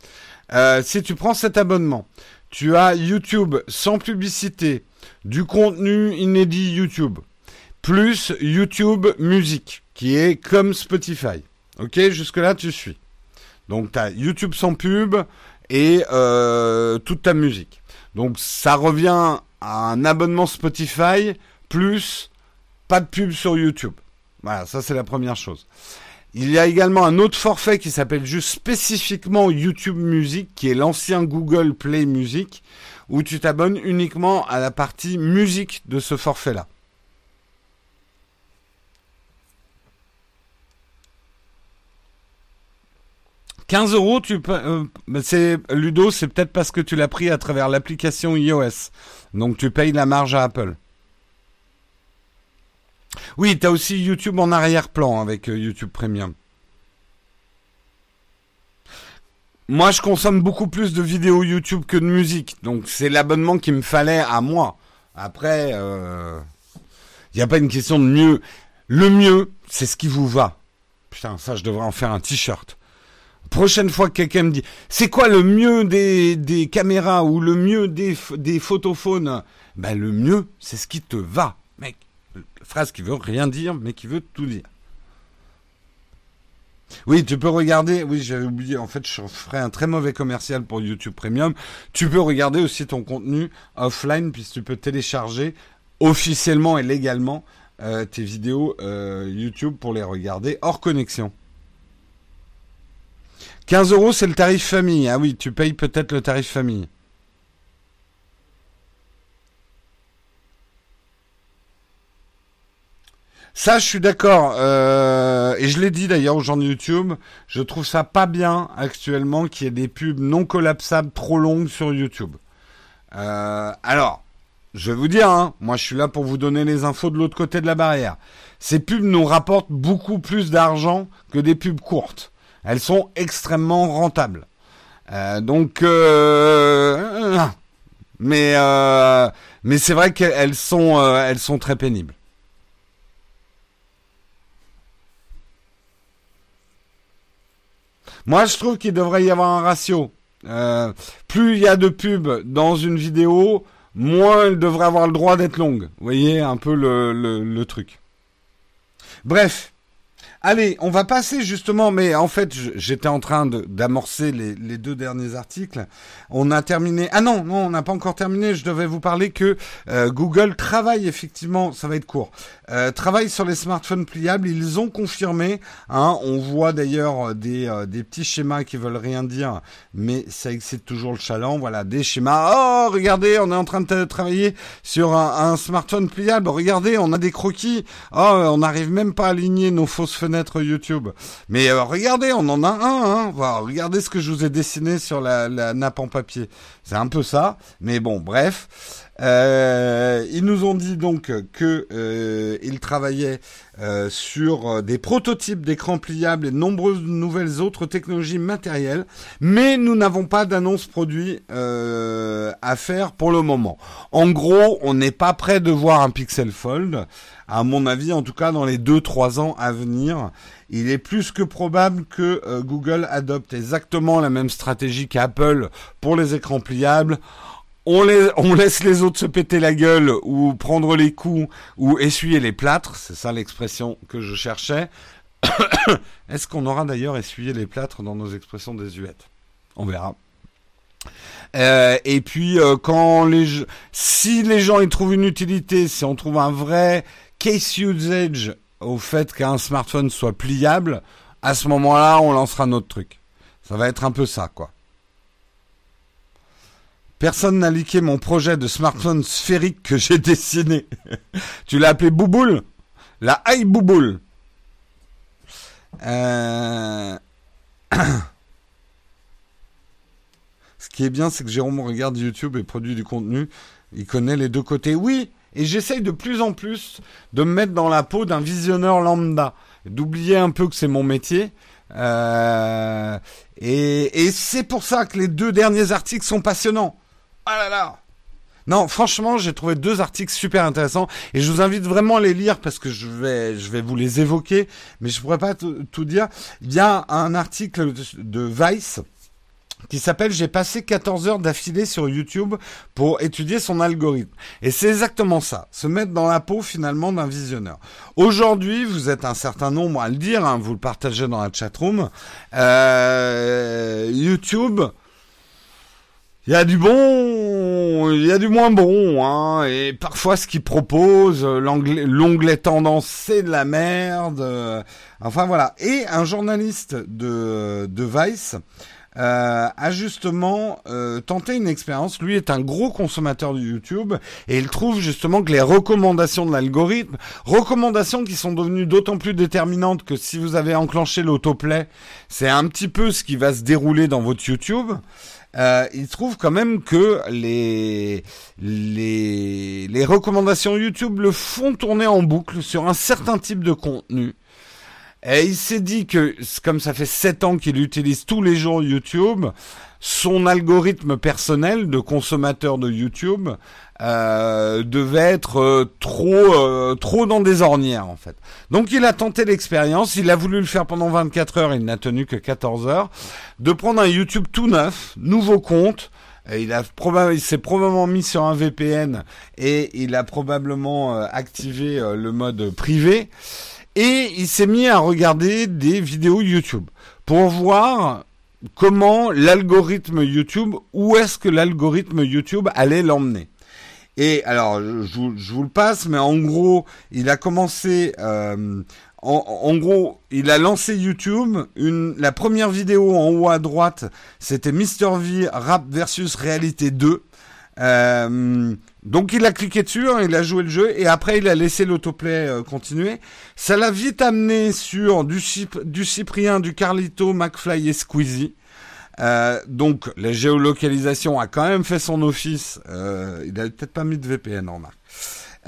[SPEAKER 1] euh, si tu prends cet abonnement, tu as YouTube sans publicité, du contenu inédit YouTube, plus YouTube musique, qui est comme Spotify. Ok, jusque-là, tu suis. Donc, tu as YouTube sans pub et euh, toute ta musique. Donc, ça revient à un abonnement Spotify plus pas de pub sur YouTube. Voilà, ça c'est la première chose. Il y a également un autre forfait qui s'appelle juste spécifiquement YouTube Music, qui est l'ancien Google Play Music, où tu t'abonnes uniquement à la partie musique de ce forfait-là. « 15 euros. Euh, c'est Ludo, c'est peut-être parce que tu l'as pris à travers l'application iOS. Donc tu payes la marge à Apple. Oui, tu as aussi YouTube en arrière-plan avec euh, YouTube Premium. Moi, je consomme beaucoup plus de vidéos YouTube que de musique. Donc, c'est l'abonnement qu'il me fallait à moi. Après, il euh, n'y a pas une question de mieux. Le mieux, c'est ce qui vous va. Putain, ça, je devrais en faire un t-shirt. Prochaine fois que quelqu'un me dit, c'est quoi le mieux des, caméras ou le mieux des, des photophones? Ben, le mieux, c'est ce qui te va, mec phrase qui veut rien dire, mais qui veut tout dire. Oui, tu peux regarder. Oui, j'avais oublié. En fait, je ferai un très mauvais commercial pour YouTube Premium. Tu peux regarder aussi ton contenu offline, puisque tu peux télécharger officiellement et légalement euh, tes vidéos euh, YouTube pour les regarder hors connexion. 15 euros, c'est le tarif famille. Ah oui, tu payes peut-être le tarif famille. Ça, je suis d'accord. Euh, et je l'ai dit d'ailleurs aux gens de YouTube. Je trouve ça pas bien actuellement qu'il y ait des pubs non collapsables trop longues sur YouTube. Euh, alors, je vais vous dire, hein, moi je suis là pour vous donner les infos de l'autre côté de la barrière. Ces pubs nous rapportent beaucoup plus d'argent que des pubs courtes. Elles sont extrêmement rentables. Euh, donc, mais mais c'est vrai qu'elles sont elles sont très pénibles. Moi, je trouve qu'il devrait y avoir un ratio. Euh, plus il y a de pubs dans une vidéo, moins elle devrait avoir le droit d'être longue. Vous voyez un peu le, le truc. Bref, Allez, on va passer justement, mais en fait, j'étais en train d'amorcer les, deux derniers articles. On a terminé. Ah non, non, on n'a pas encore terminé. Je devais vous parler que euh, Google travaille effectivement, ça va être court, euh, travaille sur les smartphones pliables. Ils ont confirmé. Hein, on voit d'ailleurs des, euh, des petits schémas qui veulent rien dire, mais ça excite toujours le chaland. Voilà, des schémas. Oh, regardez, on est en train de travailler sur un, un smartphone pliable. Regardez, on a des croquis. Oh, on n'arrive même pas à aligner nos fausses fenêtres YouTube. Mais euh, regardez, on en a un. Hein. regardez ce que je vous ai dessiné sur la, nappe en papier. C'est un peu ça. Mais bon, bref. Euh, ils nous ont dit donc que euh, ils travaillaient sur des prototypes d'écrans pliables et de nombreuses nouvelles autres technologies matérielles, mais nous n'avons pas d'annonce produit à faire pour le moment. En gros, on n'est pas prêt de voir un Pixel Fold à mon avis, en tout cas dans les 2-3 ans à venir, il est plus que probable que euh, Google adopte exactement la même stratégie qu'Apple pour les écrans pliables. On, les, on laisse les autres se péter la gueule ou prendre les coups ou essuyer les plâtres, c'est ça l'expression que je cherchais. Est-ce qu'on aura d'ailleurs essuyé les plâtres dans nos expressions désuètes? On verra. Euh, et puis euh, quand les si les gens y trouvent une utilité, si on trouve un vrai case usage au fait qu'un smartphone soit pliable, à ce moment-là, on lancera notre truc. Ça va être un peu ça, quoi. Personne n'a liqué mon projet de smartphone sphérique que j'ai dessiné. tu l'as appelé Bouboule? La High Bouboule. Euh... Ce qui est bien, c'est que Jérôme regarde YouTube et produit du contenu. Il connaît les deux côtés. Oui, et j'essaye de plus en plus de me mettre dans la peau d'un visionneur lambda, d'oublier un peu que c'est mon métier. Euh, et, et c'est pour ça que les deux derniers articles sont passionnants. Ah là là non, franchement, j'ai trouvé deux articles super intéressants et je vous invite vraiment à les lire parce que je vais, vous les évoquer, mais je pourrais pas tout dire. Il y a un article de Vice qui s'appelle J'ai passé 14 heures d'affilée sur YouTube pour étudier son algorithme. Et c'est exactement ça, se mettre dans la peau finalement d'un visionneur. Aujourd'hui, vous êtes un certain nombre à le dire, hein, vous le partagez dans la chatroom. Euh, YouTube, il y a du bon, il y a du moins bon, hein, et parfois ce qu'il propose, l'onglet tendance, c'est de la merde. Enfin voilà. Et un journaliste de, de Vice euh, a justement euh, tenté une expérience. Lui est un gros consommateur de YouTube et il trouve justement que les recommandations de l'algorithme, recommandations qui sont devenues d'autant plus déterminantes que si vous avez enclenché l'autoplay, c'est un petit peu ce qui va se dérouler dans votre YouTube. Euh, il trouve quand même que les, les, les recommandations YouTube le font tourner en boucle sur un certain type de contenu. Et il s'est dit que, comme ça fait 7 ans qu'il utilise tous les jours YouTube, son algorithme personnel de consommateur de YouTube euh, devait être euh, trop euh, trop dans des ornières en fait. Donc il a tenté l'expérience, il a voulu le faire pendant 24 heures, il n'a tenu que 14 heures, de prendre un YouTube tout neuf, nouveau compte, il a il s'est probablement mis sur un VPN et il a probablement activé le mode privé et il s'est mis à regarder des vidéos YouTube pour voir comment l'algorithme YouTube, où est-ce que l'algorithme YouTube allait l'emmener. Et alors, je, vous le passe, mais en gros, il a commencé, euh, en, gros, il a lancé YouTube. Une, la première vidéo en haut à droite, c'était Mr V Rap versus Réalité 2. Euh, donc il a cliqué dessus, hein, il a joué le jeu et après il a laissé l'autoplay euh, continuer. Ça l'a vite amené sur du, Cyprien, du Carlito, McFly et Squeezie. Euh, donc la géolocalisation a quand même fait son office. Euh, il a peut-être pas mis de VPN en marque.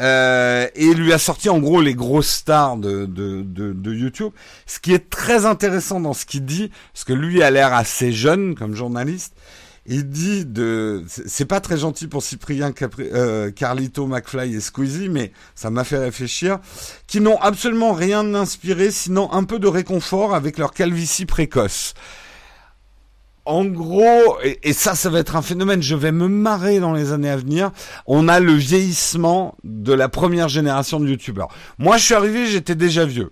[SPEAKER 1] Euh, et il lui a sorti en gros les grosses stars de, de, YouTube. Ce qui est très intéressant dans ce qu'il dit, parce que lui a l'air assez jeune comme journaliste, il dit de, c'est pas très gentil pour Cyprien, euh, Carlito, McFly et Squeezie, mais ça m'a fait réfléchir, qui n'ont absolument rien d'inspiré, sinon un peu de réconfort avec leur calvitie précoce. En gros, et, ça, ça va être un phénomène, je vais me marrer dans les années à venir, on a le vieillissement de la première génération de youtubeurs. Moi, je suis arrivé, j'étais déjà vieux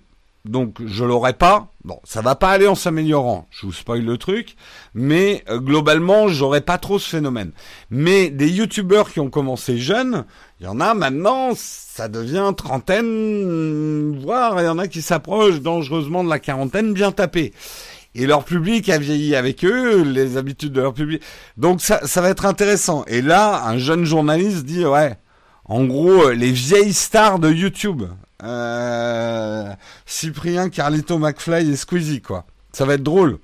[SPEAKER 1] donc je l'aurai pas. Bon, ça va pas aller en s'améliorant. Je vous spoil le truc, mais euh, globalement, j'aurai pas trop ce phénomène. Mais des youtubeurs qui ont commencé jeunes, il y en a maintenant, ça devient trentaine, voire il y en a qui s'approchent dangereusement de la quarantaine, bien tapés. Et leur public a vieilli avec eux, les habitudes de leur public. Donc ça, ça va être intéressant. Et là, un jeune journaliste dit ouais. En gros, les vieilles stars de YouTube, euh, Cyprien, Carlito, McFly et Squeezie, quoi. Ça va être drôle.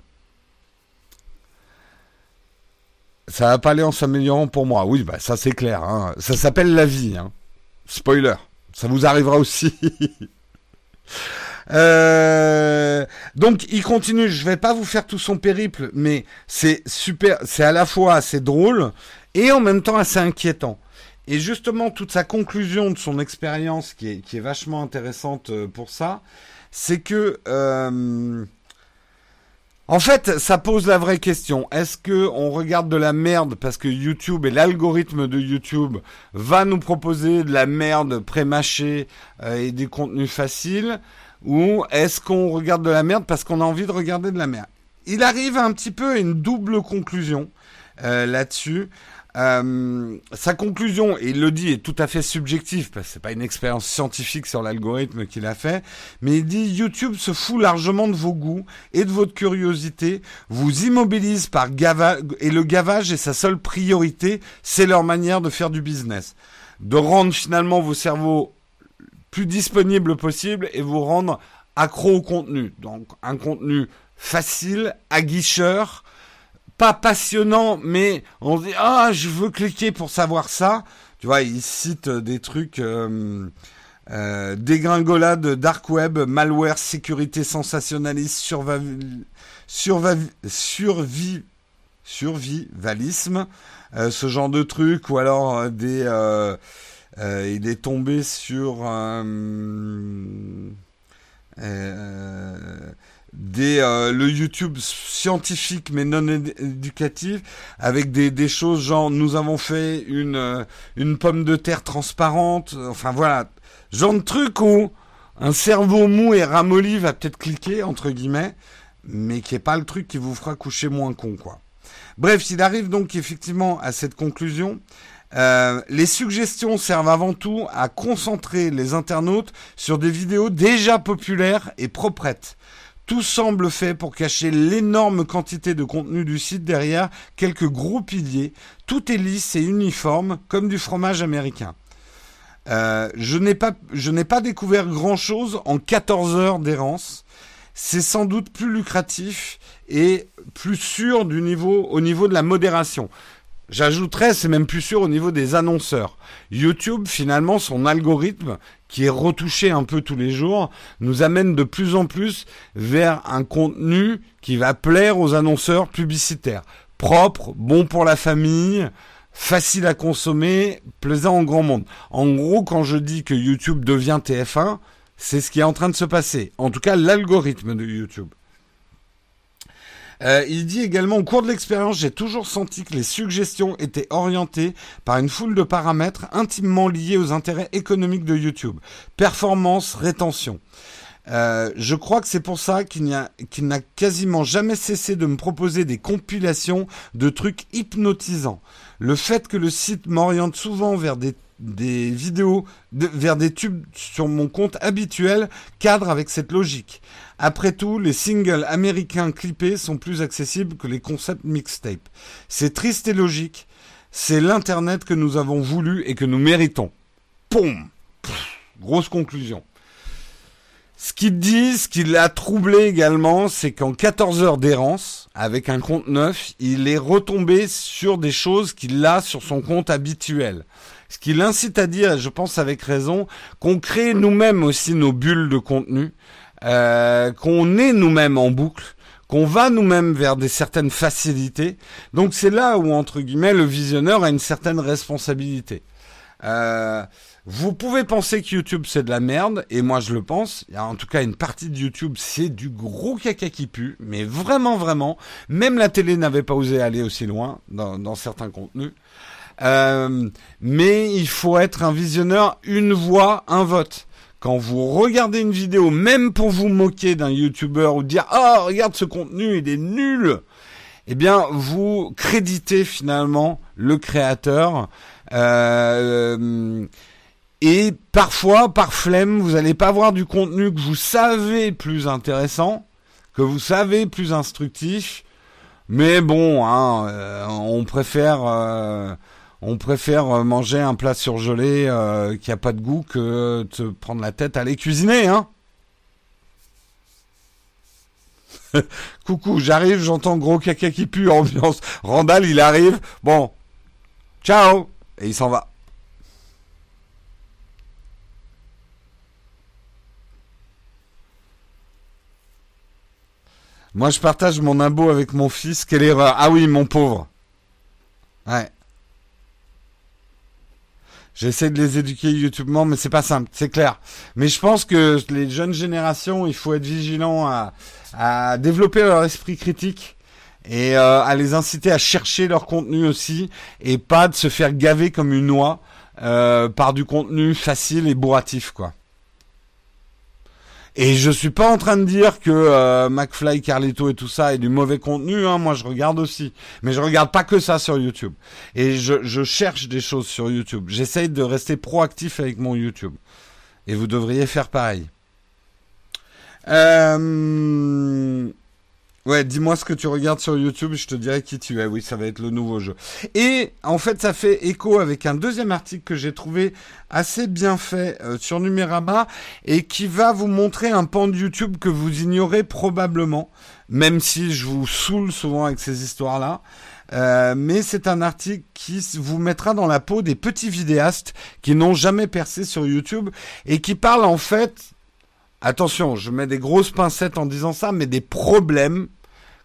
[SPEAKER 1] Ça va pas aller en s'améliorant pour moi. Oui, bah ça c'est clair. Hein. Ça s'appelle la vie. Hein. Spoiler. Ça vous arrivera aussi. Euh, donc il continue. Je vais pas vous faire tout son périple, mais c'est super. C'est à la fois assez drôle et en même temps assez inquiétant. Et justement, toute sa conclusion de son expérience, qui est, qui est vachement intéressante euh, pour ça, c'est que, euh, en fait, ça pose la vraie question. Est-ce que on regarde de la merde parce que YouTube et l'algorithme de YouTube va nous proposer de la merde pré-mâchée euh, et des contenus faciles, ou est-ce qu'on regarde de la merde parce qu'on a envie de regarder de la merde? Il arrive un petit peu à une double conclusion. euh, là-dessus. Euh, sa conclusion, et il le dit, est tout à fait subjective, parce que c'est pas une expérience scientifique sur l'algorithme qu'il a fait, mais il dit YouTube se fout largement de vos goûts et de votre curiosité, vous immobilise par gavage, et le gavage est sa seule priorité, c'est leur manière de faire du business. De rendre finalement vos cerveaux plus disponibles possible et vous rendre accro au contenu. Donc un contenu facile, aguicheur, pas passionnant, mais on dit ah je veux cliquer pour savoir ça. Tu vois, il cite des trucs euh, euh, dégringolade, dark web, malware, sécurité sensationnaliste, survi, survi, survivalisme, euh, ce genre de trucs, ou alors euh, des euh, euh, il est tombé sur euh, des, euh, le YouTube scientifique mais non éducatif avec des, des choses genre nous avons fait une, euh, une pomme de terre transparente, enfin voilà, genre de truc où un cerveau mou et ramolli va peut-être cliquer entre guillemets, mais qui est pas le truc qui vous fera coucher moins con quoi. Bref, il arrive donc effectivement à cette conclusion. Euh, les suggestions servent avant tout à concentrer les internautes sur des vidéos déjà populaires et proprettes. Tout semble fait pour cacher l'énorme quantité de contenu du site derrière quelques gros piliers. Tout est lisse et uniforme, comme du fromage américain. Euh, je n'ai pas, pas découvert grand chose en 14 heures d'errance. C'est sans doute plus lucratif et plus sûr du niveau, au niveau de la modération. J'ajouterais, c'est même plus sûr au niveau des annonceurs. YouTube, finalement, son algorithme, qui est retouché un peu tous les jours, nous amène de plus en plus vers un contenu qui va plaire aux annonceurs publicitaires. Propre, bon pour la famille, facile à consommer, plaisant en grand monde. En gros, quand je dis que YouTube devient TF1, c'est ce qui est en train de se passer. En tout cas, l'algorithme de YouTube. Euh, il dit également au cours de l'expérience, j'ai toujours senti que les suggestions étaient orientées par une foule de paramètres intimement liés aux intérêts économiques de YouTube. Performance, rétention. Euh, je crois que c'est pour ça qu'il n'a quasiment jamais cessé de me proposer des compilations de trucs hypnotisants. Le fait que le site m'oriente souvent vers des vidéos vers des tubes sur mon compte habituel cadre avec cette logique. Après tout, les singles américains clippés sont plus accessibles que les concepts mixtape. C'est triste et logique. C'est l'internet que nous avons voulu et que nous méritons. Poum Grosse conclusion. Ce qu'il dit, ce qui l'a troublé également, c'est qu'en 14 heures d'errance, avec un compte neuf, il est retombé sur des choses qu'il a sur son compte habituel. Ce qui l'incite à dire, et je pense avec raison, qu'on crée nous-mêmes aussi nos bulles de contenu, euh, qu'on est nous-mêmes en boucle, qu'on va nous-mêmes vers des certaines facilités. Donc c'est là où, entre guillemets, le visionneur a une certaine responsabilité. Euh, vous pouvez penser que YouTube c'est de la merde, et moi je le pense. En tout cas une partie de YouTube, c'est du gros caca qui pue, mais vraiment, vraiment. Même la télé n'avait pas osé aller aussi loin dans, dans certains contenus. Euh, mais il faut être un visionneur, une voix, un vote. Quand vous regardez une vidéo, même pour vous moquer d'un YouTuber ou dire oh regarde ce contenu il est nul, eh bien vous créditez finalement le créateur. Euh, et parfois, par flemme, vous n'allez pas voir du contenu que vous savez plus intéressant, que vous savez plus instructif. Mais bon, hein, euh, on préfère euh, on préfère manger un plat surgelé euh, qui a pas de goût que de prendre la tête à aller cuisiner, hein. Coucou, j'arrive, j'entends gros caca qui pue, ambiance. Randall, il arrive. Bon, ciao, et il s'en va. Moi, je partage mon abo avec mon fils. Quelle erreur. Ah oui, mon pauvre. Ouais. J'essaie de les éduquer YouTubement, mais c'est pas simple, c'est clair. Mais je pense que les jeunes générations, il faut être vigilant à, développer leur esprit critique et euh, à les inciter à chercher leur contenu aussi et pas de se faire gaver comme une noix euh, par du contenu facile et bourratif, quoi. Et je suis pas en train de dire que euh, McFly, Carlito et tout ça est du mauvais contenu. Hein. Moi, je regarde aussi, mais je regarde pas que ça sur YouTube. Et je, je cherche des choses sur YouTube. J'essaye de rester proactif avec mon YouTube. Et vous devriez faire pareil. Euh... Ouais, dis-moi ce que tu regardes sur YouTube, je te dirai qui tu es. Oui, ça va être le nouveau jeu. Et en fait, ça fait écho avec un deuxième article que j'ai trouvé assez bien fait euh, sur Numérama et qui va vous montrer un pan de YouTube que vous ignorez probablement, même si je vous saoule souvent avec ces histoires-là. Euh, mais c'est un article qui vous mettra dans la peau des petits vidéastes qui n'ont jamais percé sur YouTube et qui parlent en fait attention, je mets des grosses pincettes en disant ça, mais des problèmes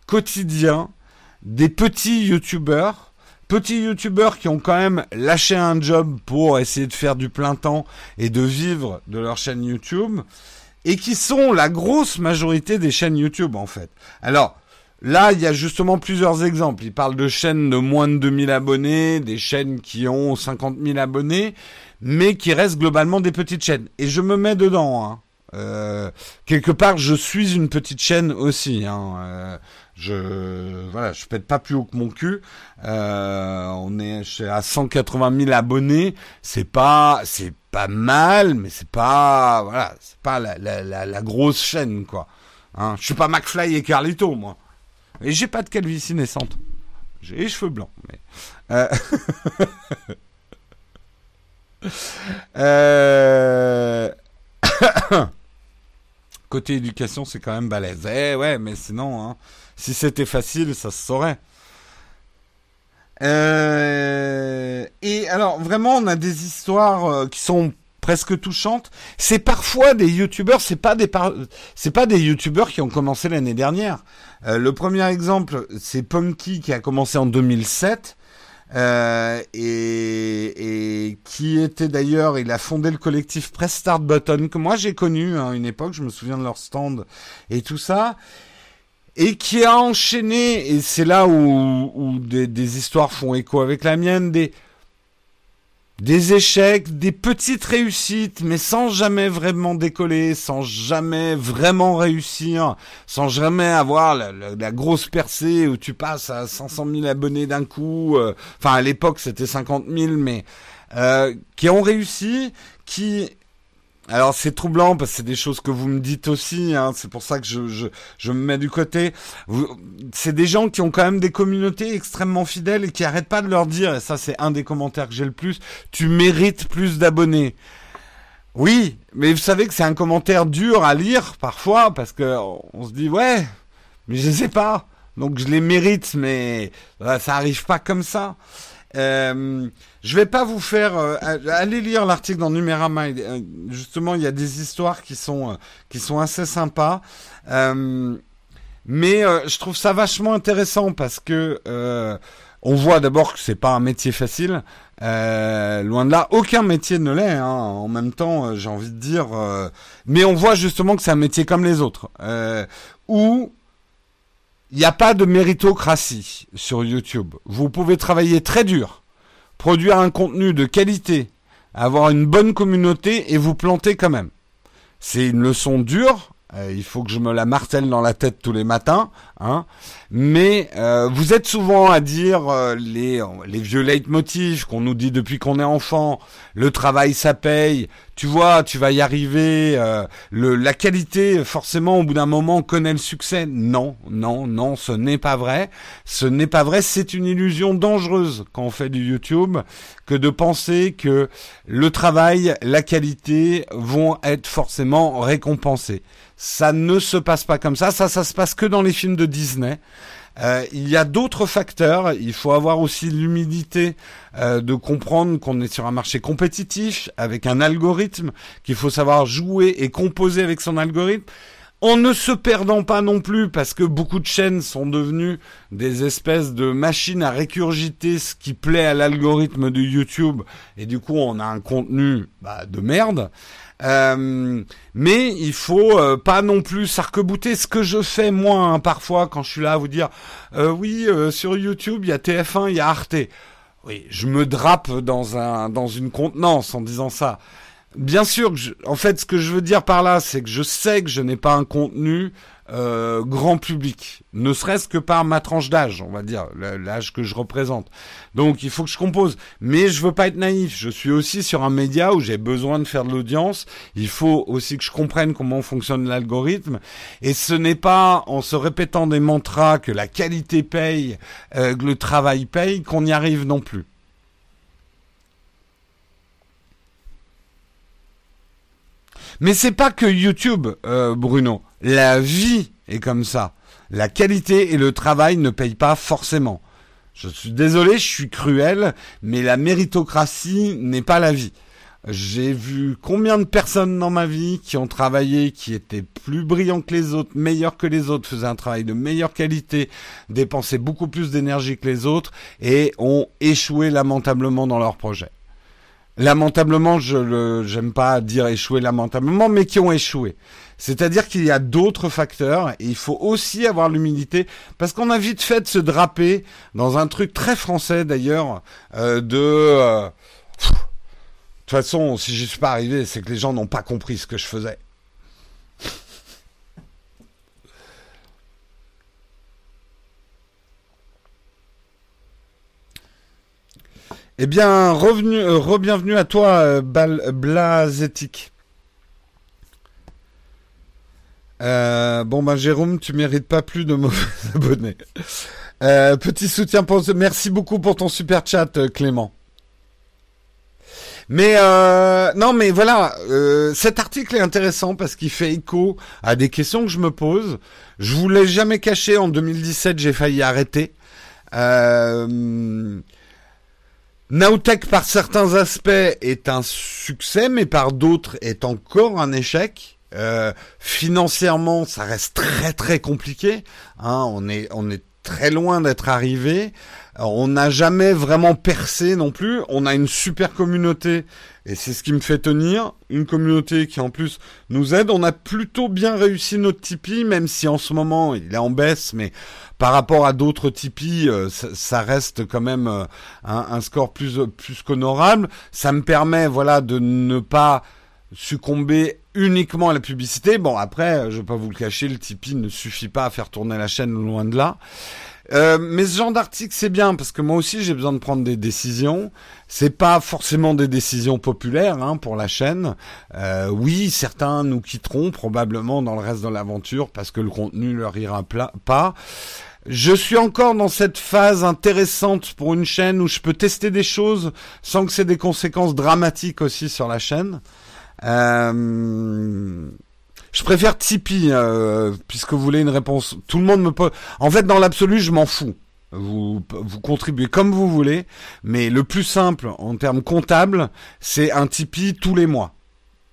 [SPEAKER 1] quotidiens des petits youtubeurs, petits youtubeurs qui ont quand même lâché un job pour essayer de faire du plein temps et de vivre de leur chaîne YouTube, et qui sont la grosse majorité des chaînes YouTube en fait. Alors, Là, il y a justement plusieurs exemples. Il parle de chaînes de moins de 2000 abonnés, des chaînes qui ont 50 000 abonnés, mais qui restent globalement des petites chaînes. Et je me mets dedans. Hein. Euh, quelque part, je suis une petite chaîne aussi. Hein. Euh, je voilà, je pète pas plus haut que mon cul. Euh, on est à 180 000 abonnés. C'est pas c'est pas mal, mais c'est pas voilà, c'est pas la, la, grosse chaîne quoi. Hein. Je suis pas McFly et Carlito moi. Et j'ai pas de calvitie naissante. J'ai les cheveux blancs, mais. Euh... Côté éducation, c'est quand même balèze. Eh ouais, mais sinon, hein, si c'était facile, ça se saurait. Euh, et alors, vraiment, on a des histoires euh, qui sont presque touchantes. C'est parfois des youtubeurs, c'est pas des c'est pas des youtubeurs qui ont commencé l'année dernière. Euh, le premier exemple, c'est Punky qui a commencé en 2007. Euh, et, et, qui était d'ailleurs, il a fondé le collectif Press Start Button que moi j'ai connu à hein, une époque, je me souviens de leur stand et tout ça, et qui a enchaîné, et c'est là où, où des, des, histoires font écho avec la mienne, des des échecs, des petites réussites, mais sans jamais vraiment décoller, sans jamais vraiment réussir, sans jamais avoir la, grosse percée où tu passes à 500 000 abonnés d'un coup. Euh, enfin, à l'époque, c'était 50 000, mais euh, qui ont réussi, qui alors c'est troublant parce que c'est des choses que vous me dites aussi, hein, c'est pour ça que je, je, je me mets du côté. C'est des gens qui ont quand même des communautés extrêmement fidèles et qui arrêtent pas de leur dire, et ça c'est un des commentaires que j'ai le plus, tu mérites plus d'abonnés. Oui, mais vous savez que c'est un commentaire dur à lire parfois parce que on se dit ouais, mais je sais pas, donc je les mérite, mais ça arrive pas comme ça. Euh, je vais pas vous faire euh, aller lire l'article dans Numérama. Euh, justement, il y a des histoires qui sont euh, qui sont assez sympas. mais je trouve ça vachement intéressant parce que on voit d'abord que c'est pas un métier facile. loin de là, aucun métier ne l'est. Hein. En même temps, j'ai envie de dire, mais on voit justement que c'est un métier comme les autres, où il n'y a pas de méritocratie sur YouTube. Vous pouvez travailler très dur, produire un contenu de qualité, avoir une bonne communauté et vous planter quand même. C'est une leçon dure, euh, il faut que je me la martèle dans la tête tous les matins, hein. Mais euh, vous êtes souvent à dire euh, les les vieux leitmotifs qu'on nous dit depuis qu'on est enfant. Le travail ça paye. Tu vois, tu vas y arriver. le la qualité, forcément, au bout d'un moment, connaît le succès. Non, non, non, ce n'est pas vrai. Ce n'est pas vrai. C'est une illusion dangereuse quand on fait du YouTube que de penser que le travail, la qualité vont être forcément récompensés. Ça ne se passe pas comme ça. Ça, ça se passe que dans les films de Disney. Euh, il y a d'autres facteurs. Il faut avoir aussi l'humilité euh, de comprendre qu'on est sur un marché compétitif avec un algorithme qu'il faut savoir jouer et composer avec son algorithme. En ne se perdant pas non plus, parce que beaucoup de chaînes sont devenues des espèces de machines à récurgiter ce qui plaît à l'algorithme de YouTube, et du coup on a un contenu bah, de merde. Euh, mais il faut euh, pas non plus s'arc-bouter. Ce que je fais moi hein, parfois quand je suis là à vous dire euh, oui sur YouTube il y a TF1, il y a Arte. Oui, je me drape dans un dans une contenance en disant ça. Bien sûr, en fait, ce que je veux dire par là, c'est que je sais que je n'ai pas un contenu euh, grand public, ne serait-ce que par ma tranche d'âge, on va dire, l'âge que je représente. Donc il faut que je compose, mais je veux pas être naïf. Je suis aussi sur un média où j'ai besoin de faire de l'audience. Il faut aussi que je comprenne comment fonctionne l'algorithme. Et ce n'est pas en se répétant des mantras que la qualité paye, euh, que le travail paye, qu'on y arrive non plus. Mais c'est pas que YouTube, euh, Bruno. La vie est comme ça. La qualité et le travail ne payent pas forcément. Je suis désolé, je suis cruel, mais la méritocratie n'est pas la vie. J'ai vu combien de personnes dans ma vie qui ont travaillé, qui étaient plus brillants que les autres, meilleurs que les autres, faisaient un travail de meilleure qualité, dépensaient beaucoup plus d'énergie que les autres et ont échoué lamentablement dans leur projet lamentablement, je j'aime pas dire échouer lamentablement, mais qui ont échoué. C'est-à-dire qu'il y a d'autres facteurs et il faut aussi avoir l'humilité parce qu'on a vite fait de se draper dans un truc très français d'ailleurs euh, de euh, de toute façon, si je suis pas arrivé, c'est que les gens n'ont pas compris ce que je faisais. Eh bien, revenu, euh, re-bienvenue à toi, euh. Euh, bon ben Jérôme, tu mérites pas plus de mauvais abonnés. Euh, petit soutien pour merci beaucoup pour ton super chat Clément. Mais non, mais voilà, cet article est intéressant parce qu'il fait écho à des questions que je me pose. Je vous l'ai jamais caché. En 2017, j'ai failli arrêter. Euh, Nowtech, par certains aspects, est un succès, mais par d'autres est encore un échec. Euh, financièrement, ça reste très très compliqué. Hein, on est on est très loin d'être arrivé. On n'a jamais vraiment percé non plus. On a une super communauté et c'est ce qui me fait tenir. Une communauté qui en plus nous aide. On a plutôt bien réussi notre Tipeee, même si en ce moment il est en baisse, mais par rapport à d'autres Tipeee, euh, ça, reste quand même euh, un, score plus plus qu'honorable. Ça me permet voilà de ne pas succomber uniquement à la publicité. Bon après, je vais pas vous le cacher, le Tipeee ne suffit pas à faire tourner la chaîne loin de là. Euh, mais ce genre d'article c'est bien parce que moi aussi j'ai besoin de prendre des décisions. C'est pas forcément des décisions populaires hein, pour la chaîne. Euh, oui, certains nous quitteront probablement dans le reste de l'aventure parce que le contenu leur ira pas. Je suis encore dans cette phase intéressante pour une chaîne où je peux tester des choses sans que c'est des conséquences dramatiques aussi sur la chaîne. Euh, je préfère Tipeee, euh, puisque vous voulez une réponse. Tout le monde me pose. En fait, dans l'absolu, je m'en fous. Vous, vous contribuez comme vous voulez, mais le plus simple en termes comptables, c'est un Tipeee tous les mois.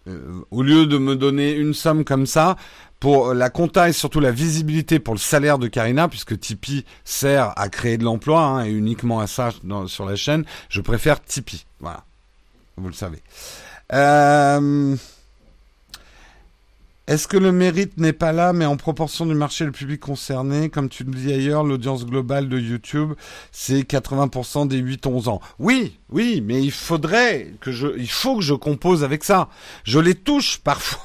[SPEAKER 1] Euh, au lieu de me donner une somme comme ça, pour la compta et surtout la visibilité pour le salaire de Karina, puisque Tipeee sert à créer de l'emploi hein, et uniquement à ça sur la chaîne, je préfère Tipeee. Voilà, vous le savez. Euh... Est-ce que le mérite n'est pas là, mais en proportion du marché le public concerné, comme tu le dis ailleurs, l'audience globale de YouTube, c'est 80% des 8-11 ans. Oui, oui, mais il faudrait que je, il faut que je compose avec ça. Je les touche parfois.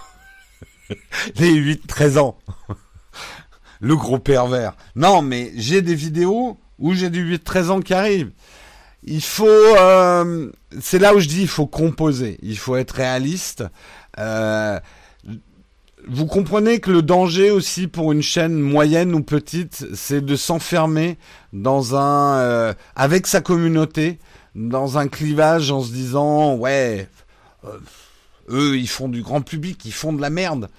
[SPEAKER 1] les 8-13 ans. le gros pervers. Non, mais j'ai des vidéos où j'ai du 8-13 ans qui arrivent. Il faut, euh, c'est là où je dis, il faut composer. Il faut être réaliste. Euh, vous comprenez que le danger aussi pour une chaîne moyenne ou petite, c'est de s'enfermer dans un euh, avec sa communauté, dans un clivage en se disant ouais, euh, eux ils font du grand public, ils font de la merde.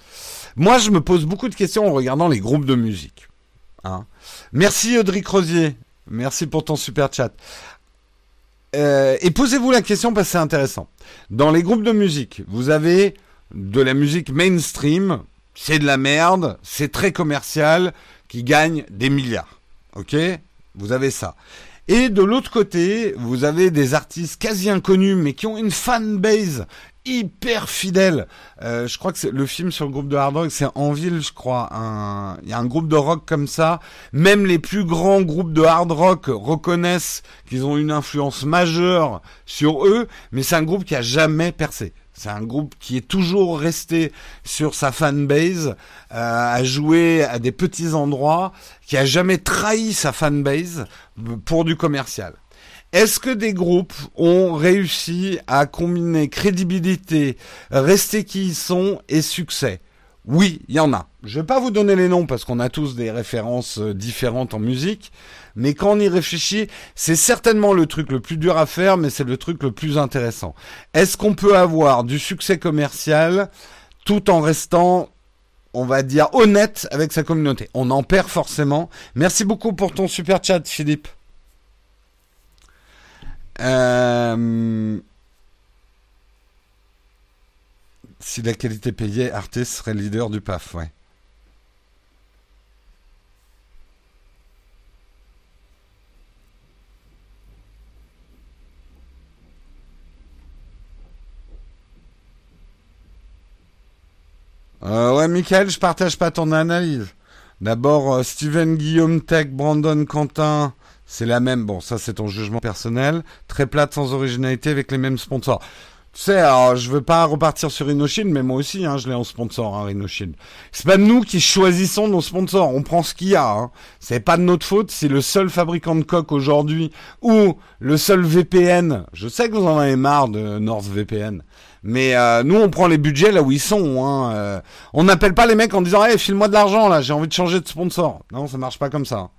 [SPEAKER 1] Moi, je me pose beaucoup de questions en regardant les groupes de musique. Hein. Merci Audrey Crozier, merci pour ton super chat. Euh, et posez-vous la question parce que c'est intéressant. Dans les groupes de musique, vous avez de la musique mainstream, c'est de la merde, c'est très commercial, qui gagne des milliards. Ok? Vous avez ça. Et de l'autre côté, vous avez des artistes quasi inconnus, mais qui ont une fanbase hyper fidèle. Euh, je crois que c'est le film sur le groupe de hard rock, c'est En Ville, je crois. Il y a un groupe de rock comme ça. Même les plus grands groupes de hard rock reconnaissent qu'ils ont une influence majeure sur eux, mais c'est un groupe qui a jamais percé. C'est un groupe qui est toujours resté sur sa fanbase, euh, à jouer à des petits endroits, qui a jamais trahi sa fanbase pour du commercial. Est-ce que des groupes ont réussi à combiner crédibilité, rester qui ils sont et succès? Oui, il y en a. Je vais pas vous donner les noms parce qu'on a tous des références euh, différentes en musique, mais quand on y réfléchit, c'est certainement le truc le plus dur à faire, mais c'est le truc le plus intéressant. Est-ce qu'on peut avoir du succès commercial tout en restant on va dire honnête avec sa communauté? On en perd forcément. Merci beaucoup pour ton super chat, Philippe. Euh, si la qualité payait, Arte serait leader du PAF, ouais. Euh, ouais, Michael, je partage pas ton analyse. D'abord, euh, Steven, Guillaume, Tech, Brandon, Quentin, c'est la même. Bon, ça c'est ton jugement personnel. Très plate, sans originalité, avec les mêmes sponsors. Tu sais, alors je veux pas repartir sur Innoshield, mais moi aussi, hein, je l'ai en sponsor, hein, Innoshield. C'est pas nous qui choisissons nos sponsors, on prend ce qu'il y a. Hein. C'est pas de notre faute, c'est le seul fabricant de coques aujourd'hui, ou le seul VPN. Je sais que vous en avez marre de NordVPN. Mais euh, nous, on prend les budgets là où ils sont. Hein. Euh, on n'appelle pas les mecs en disant hey, file-moi de l'argent là, j'ai envie de changer de sponsor. Non, ça marche pas comme ça.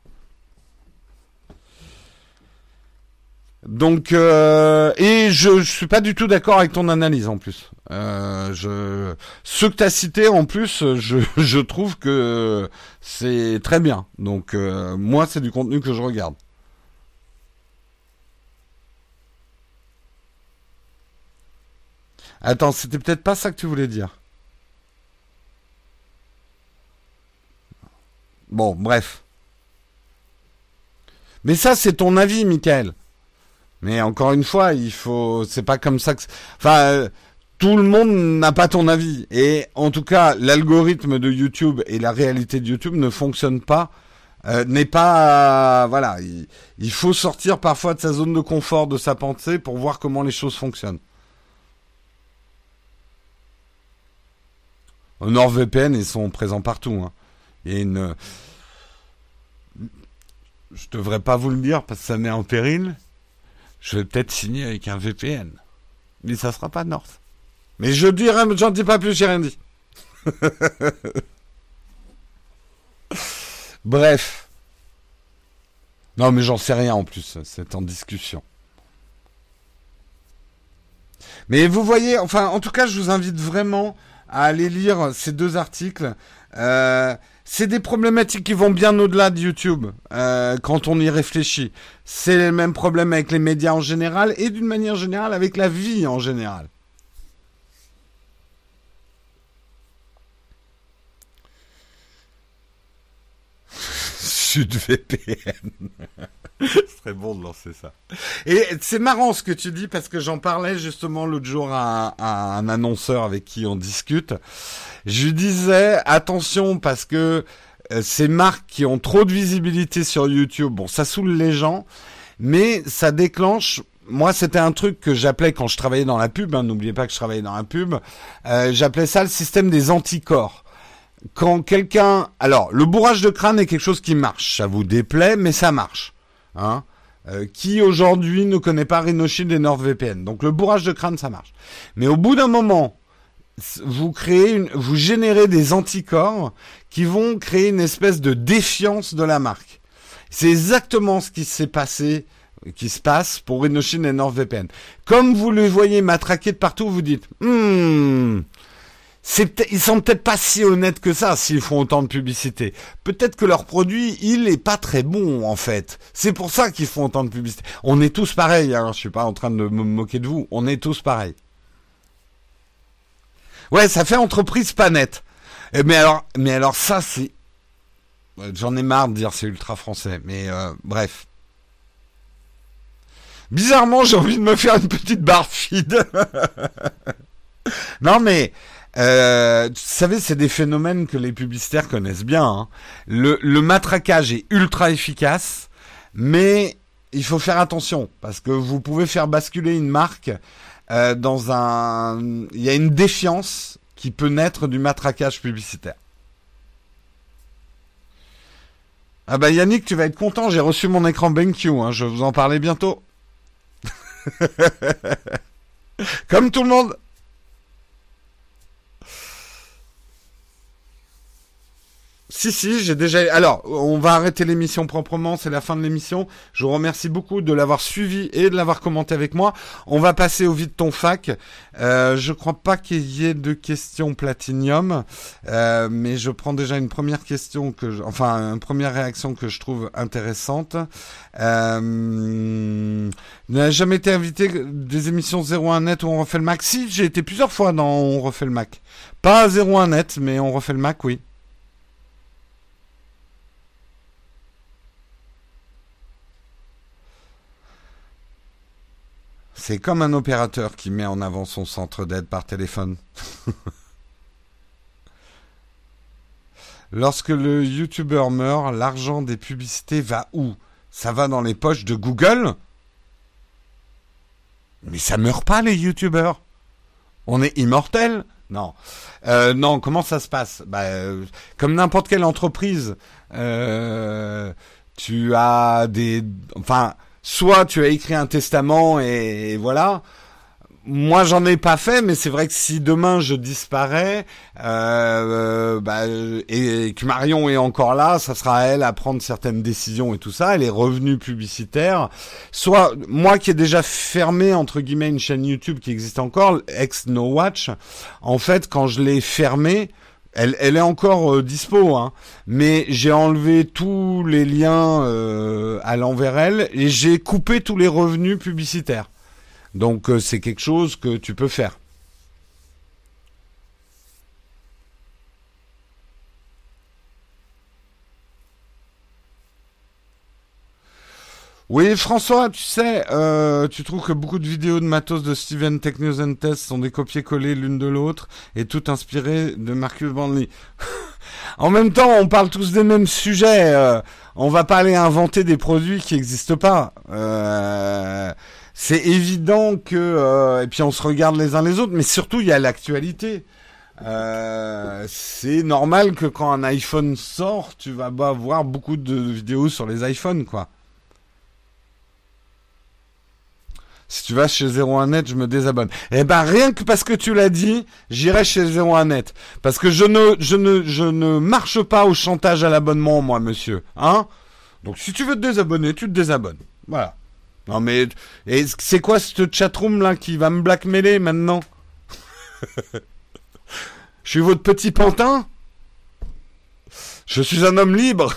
[SPEAKER 1] Donc, euh, et je, je suis pas du tout d'accord avec ton analyse en plus. Euh, je, ce que tu as cité en plus, je, trouve que c'est très bien. Donc, moi, c'est du contenu que je regarde. Attends, c'était peut-être pas ça que tu voulais dire. Bon, bref. Mais ça, c'est ton avis, Michael. Mais encore une fois, il faut, c'est pas comme ça que, enfin, tout le monde n'a pas ton avis. Et en tout cas, l'algorithme de YouTube et la réalité de YouTube ne fonctionnent pas, euh, n'est pas, voilà, il, il, faut sortir parfois de sa zone de confort, de sa pensée pour voir comment les choses fonctionnent. NordVPN, ils sont présents partout. Hein. Il y a une, je devrais pas vous le dire parce que ça met en péril je vais peut-être signer avec un VPN. Mais ça sera pas North. Mais je dirais, j'en dis pas plus, j'ai. Bref. Non, mais j'en sais rien en plus, c'est en discussion. Mais vous voyez, enfin, en tout cas, je vous invite vraiment à aller lire ces deux articles. Euh, c'est des problématiques qui vont bien au-delà de YouTube euh, quand on y réfléchit. C'est le même problème avec les médias en général et d'une manière générale avec la vie en général. SudVPN. Ce serait bon de lancer ça. Et c'est marrant ce que tu dis parce que j'en parlais justement l'autre jour à, un annonceur avec qui on discute. Je disais attention parce que euh, ces marques qui ont trop de visibilité sur YouTube, bon, ça saoule les gens, mais ça déclenche moi, c'était un truc que j'appelais quand je travaillais dans la pub. Hein, N'oubliez pas que je travaillais dans la pub. Euh, j'appelais ça le système des anticorps. Quand quelqu'un, alors, le bourrage de crâne est quelque chose qui marche. Ça vous déplaît, mais ça marche. Hein euh, qui aujourd'hui ne connaît pas Rhinoshield et NordVPN. Donc le bourrage de crâne, ça marche. Mais au bout d'un moment, vous créez, une, vous générez des anticorps qui vont créer une espèce de défiance de la marque. C'est exactement ce qui s'est passé, qui se passe pour Rhinoshield et NordVPN. Comme vous le voyez matraquer de partout, vous dites, hmm, ils sont peut-être pas si honnêtes que ça s'ils font autant de publicité. Peut-être que leur produit, il est pas très bon en fait. C'est pour ça qu'ils font autant de publicité. On est tous pareils, hein. je suis pas en train de me moquer de vous, on est tous pareils. Ouais, ça fait entreprise pas nette. Eh, mais alors, mais alors ça c'est, j'en ai marre de dire c'est ultra français, mais euh, bref. Bizarrement, j'ai envie de me faire une petite barre feed. non mais euh, vous savez, c'est des phénomènes que les publicitaires connaissent bien. Hein. Le, le, matraquage est ultra efficace, mais il faut faire attention parce que vous pouvez faire basculer une marque euh, dans un. Il y a une défiance qui peut naître du matraquage publicitaire. Ah bah Yannick, tu vas être content, j'ai reçu mon écran BenQ, hein, je vais vous en parler bientôt. Comme tout le monde. Si, si, j'ai déjà. Alors, on va arrêter l'émission proprement, c'est la fin de l'émission. Je vous remercie beaucoup de l'avoir suivi et de l'avoir commenté avec moi. On va passer au vide ton fac. Euh, je crois pas qu'il y ait de questions platinium, euh, mais je prends déjà une première question que, je... enfin, une première réaction que je trouve intéressante. Euh, n'a jamais été invité des émissions 01 net où on refait le Mac. Si, j'ai été plusieurs fois dans On refait le Mac. Pas 01 net, mais on refait le Mac, oui. C'est comme un opérateur qui met en avant son centre d'aide par téléphone. Lorsque le youtubeur meurt, l'argent des publicités va où? Ça va dans les poches de Google? Mais ça meurt pas les youtubeurs. On est immortel? Non. Euh, non, comment ça se passe? Bah, euh, Comme n'importe quelle entreprise, euh, tu as des... Enfin soit tu as écrit un testament et, voilà. Moi, j'en ai pas fait, mais c'est vrai que si demain je disparais euh, bah, et, que Marion est encore là, ça sera à elle à prendre certaines décisions et tout ça. Elle est revenue publicitaire. Soit moi qui ai déjà fermé entre guillemets une chaîne YouTube qui existe encore, ex No Watch. En fait, quand je l'ai fermée, elle, est encore euh, dispo, hein. mais j'ai enlevé tous les liens euh, à l'envers elle et j'ai coupé tous les revenus publicitaires. Donc euh, c'est quelque chose que tu peux faire. Oui, François, tu sais, euh, tu trouves que beaucoup de vidéos de matos de Steven Tech News and Test sont des copier-coller l'une de l'autre et tout inspiré de Marcus Bandley. en même temps, on parle tous des mêmes sujets. Euh, on va pas aller inventer des produits qui n'existent pas. Euh, c'est évident que euh, et puis on se regarde les uns les autres, mais surtout il y a l'actualité. Euh, c'est normal que quand un iPhone sort, tu vas voir beaucoup de vidéos sur les iPhones, quoi. Si tu vas chez 01net, je me désabonne. Eh ben, rien que parce que tu l'as dit, j'irai chez 01net. Parce que je ne, je ne, marche pas au chantage à l'abonnement, moi, monsieur. Hein? Donc, si tu veux te désabonner, tu te désabonnes. Voilà. Non, mais, et c'est quoi cette chatroom là qui va me blackmailer maintenant? je suis votre petit pantin? Je suis un homme libre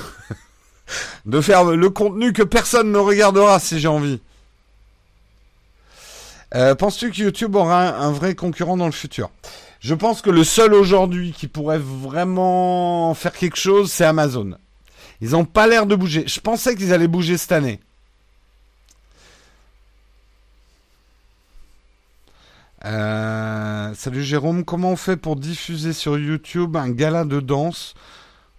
[SPEAKER 1] de faire le contenu que personne ne regardera si j'ai envie. Euh, penses-tu que YouTube aura un, vrai concurrent dans le futur? Je pense que le seul aujourd'hui qui pourrait vraiment faire quelque chose, c'est Amazon. Ils n'ont pas l'air de bouger. Je pensais qu'ils allaient bouger cette année. Euh, salut Jérôme, comment on fait pour diffuser sur YouTube un gala de danse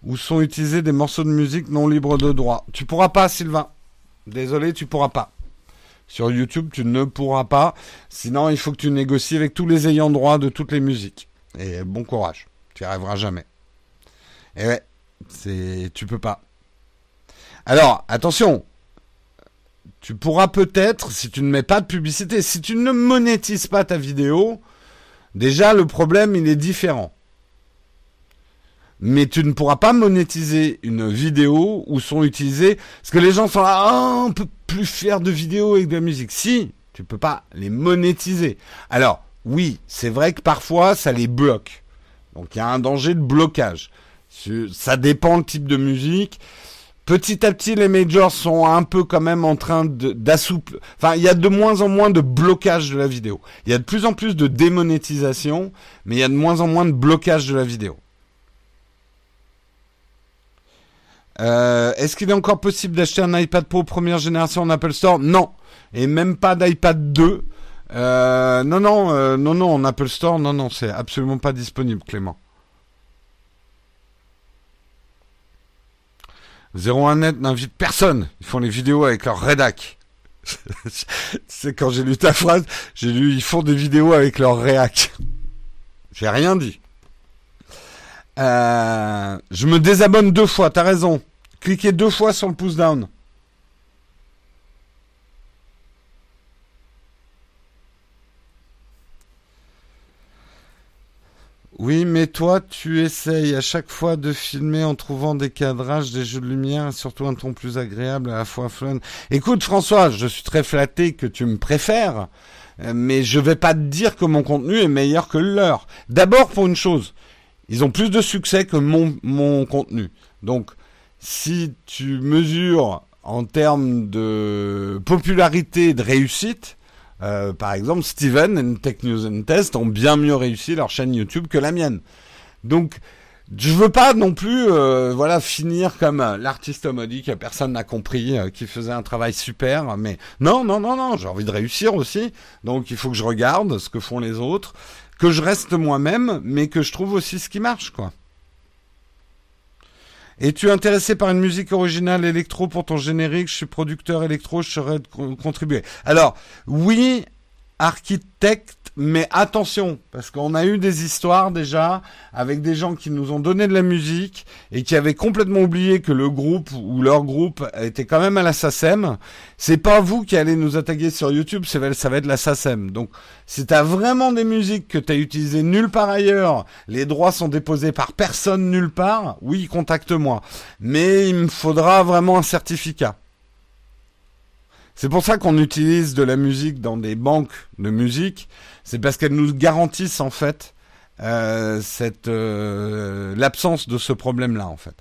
[SPEAKER 1] où sont utilisés des morceaux de musique non libres de droit? Tu pourras pas, Sylvain. Désolé, tu pourras pas. Sur YouTube, tu ne pourras pas. Sinon, il faut que tu négocies avec tous les ayants droit de toutes les musiques. Et bon courage. Tu n'y arriveras jamais. Et ouais, c'est, tu peux pas. Alors, attention. Tu pourras peut-être, si tu ne mets pas de publicité, si tu ne monétises pas ta vidéo, déjà le problème il est différent mais tu ne pourras pas monétiser une vidéo où sont utilisés parce que les gens sont là ah, on plus faire de vidéos avec de la musique. Si tu peux pas les monétiser. Alors oui c'est vrai que parfois ça les bloque. Donc il y a un danger de blocage. Ça dépend le type de musique. Petit à petit les majors sont un peu quand même en train d'assouplir enfin il y a de moins en moins de blocage de la vidéo. Il y a de plus en plus de démonétisation mais il y a de moins en moins de blocage de la vidéo Euh, est-ce qu'il est encore possible d'acheter un iPad Pro première génération en Apple Store? Non. Et même pas d'iPad 2. Euh, non, non, euh, non, non, en Apple Store, non, non, c'est absolument pas disponible, Clément. 01net n'invite personne. Ils font les vidéos avec leur rédac. C'est quand j'ai lu ta phrase, j'ai lu ils font des vidéos avec leur réac. J'ai rien dit. Euh, je me désabonne deux fois, t'as raison. Cliquez deux fois sur le pouce down. Oui, mais toi, tu essayes à chaque fois de filmer en trouvant des cadrages, des jeux de lumière, surtout un ton plus agréable, à la fois fun. Écoute, François, je suis très flatté que tu me préfères, euh, mais je vais pas te dire que mon contenu est meilleur que le leur. D'abord pour une chose, ils ont plus de succès que mon, mon contenu. Donc, si tu mesures en termes de popularité et de réussite, euh, par exemple, Steven et Tech News and Test ont bien mieux réussi leur chaîne YouTube que la mienne. Donc, je veux pas non plus, euh, voilà, finir comme euh, l'artiste maudit que personne n'a compris, qui faisait un travail super. Mais non, non, non, non, j'ai envie de réussir aussi. Donc, il faut que je regarde ce que font les autres, que je reste moi-même, mais que je trouve aussi ce qui marche, quoi. Es-tu intéressé par une musique originale électro pour ton générique? Je suis producteur électro, je serais de contribuer. Alors, oui, architecte mais attention, parce qu'on a eu des histoires déjà avec des gens qui nous ont donné de la musique et qui avaient complètement oublié que le groupe ou leur groupe était quand même à la SACEM. C'est pas vous qui allez nous attaquer sur YouTube, ça va, être la SACEM. Donc, si t'as vraiment des musiques que t'as utilisées nulle part ailleurs, les droits sont déposés par personne nulle part, oui, contacte-moi. Mais il me faudra vraiment un certificat. C'est pour ça qu'on utilise de la musique dans des banques de musique. C'est parce qu'elles nous garantissent en fait euh, cette euh, l'absence de ce problème-là en fait.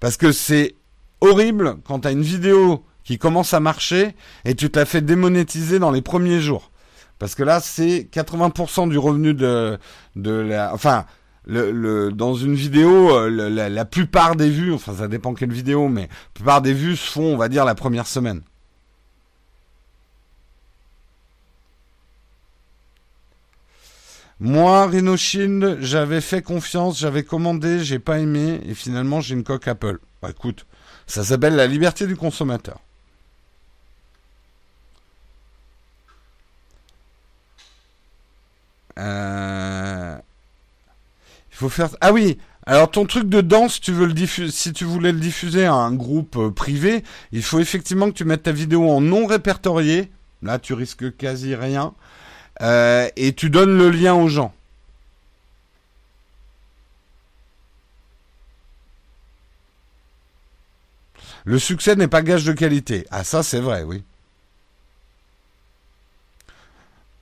[SPEAKER 1] Parce que c'est horrible quand tu as une vidéo qui commence à marcher et tu te la fais démonétiser dans les premiers jours. Parce que là, c'est 80% du revenu de, de la... Enfin, le, dans une vidéo, euh, la, la, plupart des vues, enfin ça dépend quelle vidéo, mais la plupart des vues se font, on va dire, la première semaine. Moi, Rhinoshield, j'avais fait confiance, j'avais commandé, j'ai pas aimé, et finalement j'ai une coque Apple. Bah écoute, ça s'appelle la liberté du consommateur. Euh... Il faut faire. Ah oui. Alors ton truc de danse, tu veux le diffuser, si tu voulais le diffuser à un groupe euh, privé, il faut effectivement que tu mettes ta vidéo en non répertorié. Là, tu risques quasi rien. Euh, et tu donnes le lien aux gens. Le succès n'est pas gage de qualité. Ah ça c'est vrai, oui.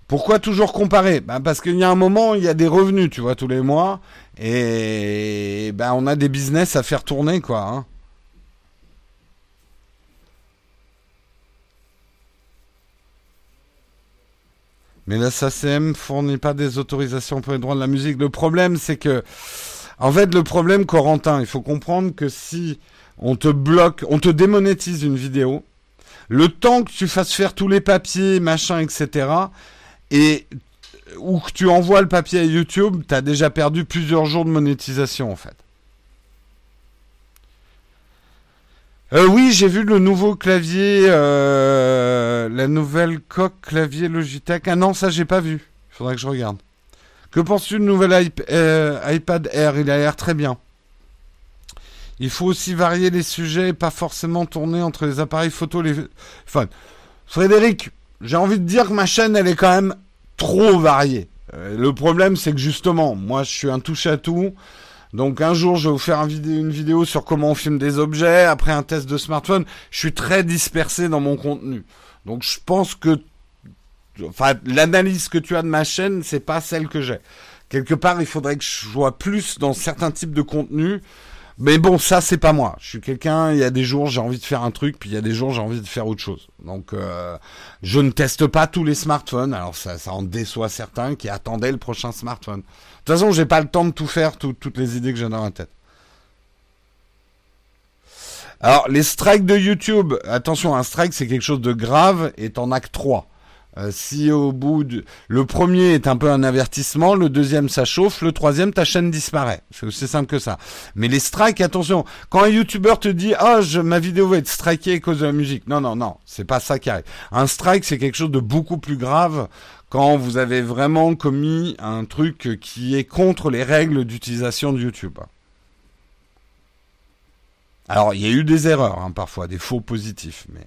[SPEAKER 1] Pourquoi toujours comparer? Ben Parce qu'il y a un moment, il y a des revenus, tu vois, tous les mois. Et ben, on a des business à faire tourner, quoi. Hein. Mais la SACM fournit pas des autorisations pour les droits de la musique. Le problème, c'est que, en fait, le problème, Corentin, il faut comprendre que si on te bloque, on te démonétise une vidéo, le temps que tu fasses faire tous les papiers, machin, etc., et ou que tu envoies le papier à YouTube, tu as déjà perdu plusieurs jours de monétisation, en fait. Euh, oui, j'ai vu le nouveau clavier, euh, la nouvelle coque clavier Logitech. Ah non, ça j'ai pas vu. Il faudrait que je regarde. Que penses-tu du nouvel euh, iPad Air? Il a l'air très bien. Il faut aussi varier les sujets et pas forcément tourner entre les appareils photo les enfin, Frédéric, j'ai envie de dire que ma chaîne elle est quand même trop variée. le problème c'est que justement, moi je suis un touche à tout. Donc un jour, je vais vous faire une vidéo sur comment on filme des objets, après un test de smartphone. Je suis très dispersé dans mon contenu. Donc je pense que enfin l'analyse que tu as de ma chaîne, c'est pas celle que j'ai. Quelque part, il faudrait que je sois plus dans certains types de contenus mais bon, ça c'est pas moi. Je suis quelqu'un. Il y a des jours j'ai envie de faire un truc, puis il y a des jours j'ai envie de faire autre chose. Donc euh, je ne teste pas tous les smartphones. Alors ça, ça en déçoit certains qui attendaient le prochain smartphone. De toute façon, j'ai pas le temps de tout faire, toutes les idées que j'ai dans la tête. Alors les strikes de YouTube, attention, un strike c'est quelque chose de grave, est en acte 3. Euh, si au bout de... le premier est un peu un avertissement, le deuxième ça chauffe, le troisième ta chaîne disparaît. C'est aussi simple que ça. Mais les strikes, attention, quand un youtubeur te dit ah je, ma vidéo va être strikée à cause de la musique, non non non, c'est pas ça qui arrive. Un strike c'est quelque chose de beaucoup plus grave quand vous avez vraiment commis un truc qui est contre les règles d'utilisation de YouTube. Alors il y a eu des erreurs hein, parfois, des faux positifs, mais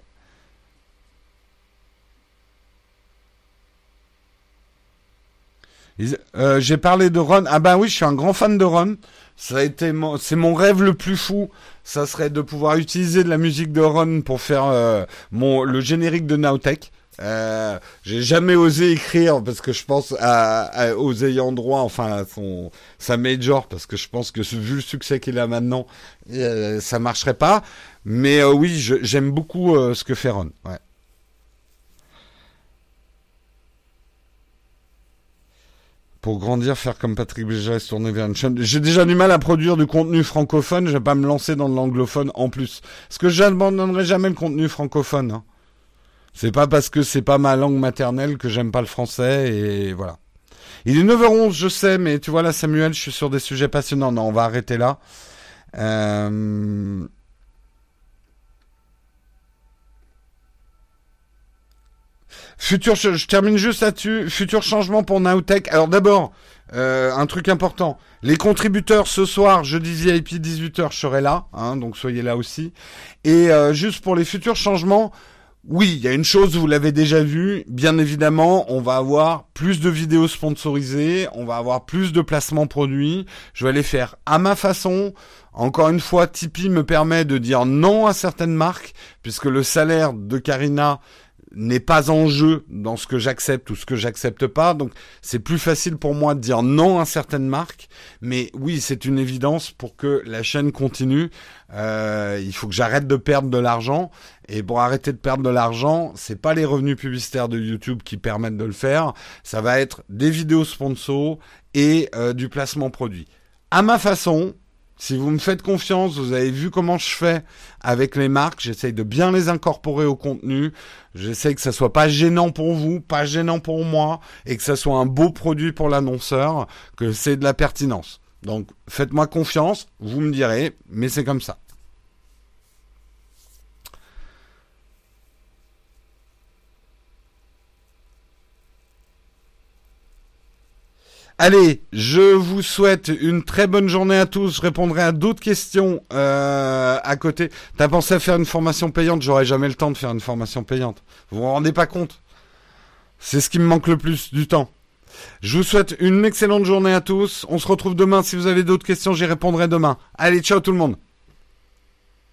[SPEAKER 1] Euh, j'ai parlé de Ron. Ah ben oui, je suis un grand fan de Ron. C'est mon rêve le plus fou. Ça serait de pouvoir utiliser de la musique de Ron pour faire euh, mon le générique de Nowtech. Euh, j'ai jamais osé écrire parce que je pense à, aux ayants droit, enfin à son sa major, parce que je pense que vu le succès qu'il a maintenant, euh, ça marcherait pas. Mais oui, j'aime beaucoup ce que fait Ron. Ouais. pour grandir, faire comme Patrick Béja se tourner vers une chaîne. J'ai déjà du mal à produire du contenu francophone, je vais pas me lancer dans l'anglophone en plus. Parce que je n'abandonnerai jamais le contenu francophone. Hein. C'est pas parce que c'est pas ma langue maternelle que j'aime pas le français et voilà. Il est 9h11, je sais, mais tu vois là, Samuel, je suis sur des sujets passionnants. Non, on va arrêter là. Euh... Futur, je, termine juste là-dessus. Futur changement pour Nowtech. Alors d'abord, euh, un truc important. Les contributeurs ce soir, jeudi VIP 18h, je serai là, hein, donc soyez là aussi. Et euh, juste pour les futurs changements, oui, il y a une chose, vous l'avez déjà vu, bien évidemment, on va avoir plus de vidéos sponsorisées, on va avoir plus de placements produits, je vais les faire à ma façon. Encore une fois, Tipeee me permet de dire non à certaines marques, puisque le salaire de Karina n'est pas en jeu dans ce que j'accepte ou ce que j'accepte pas. Donc c'est plus facile pour moi de dire non à certaines marques. Mais oui, c'est une évidence pour que la chaîne continue. Euh, il faut que j'arrête de perdre de l'argent. Et pour arrêter de perdre de l'argent, c'est pas les revenus publicitaires de YouTube qui permettent de le faire. Ça va être des vidéos sponsors et euh, du placement produit. À ma façon, si vous me faites confiance, vous avez vu comment je fais avec les marques, j'essaye de bien les incorporer au contenu, j'essaye que ça soit pas gênant pour vous, pas gênant pour moi, et que ça soit un beau produit pour l'annonceur, que c'est de la pertinence. Donc faites-moi confiance, vous me direz, mais c'est comme ça. Allez, je vous souhaite une très bonne journée à tous. Je répondrai à d'autres questions euh, à côté. T'as pensé à faire une formation payante? J'aurais jamais le temps de faire une formation payante. Vous vous rendez pas compte? C'est ce qui me manque le plus du temps. Je vous souhaite une excellente journée à tous. On se retrouve demain. Si vous avez d'autres questions, j'y répondrai demain. Allez, ciao tout le monde.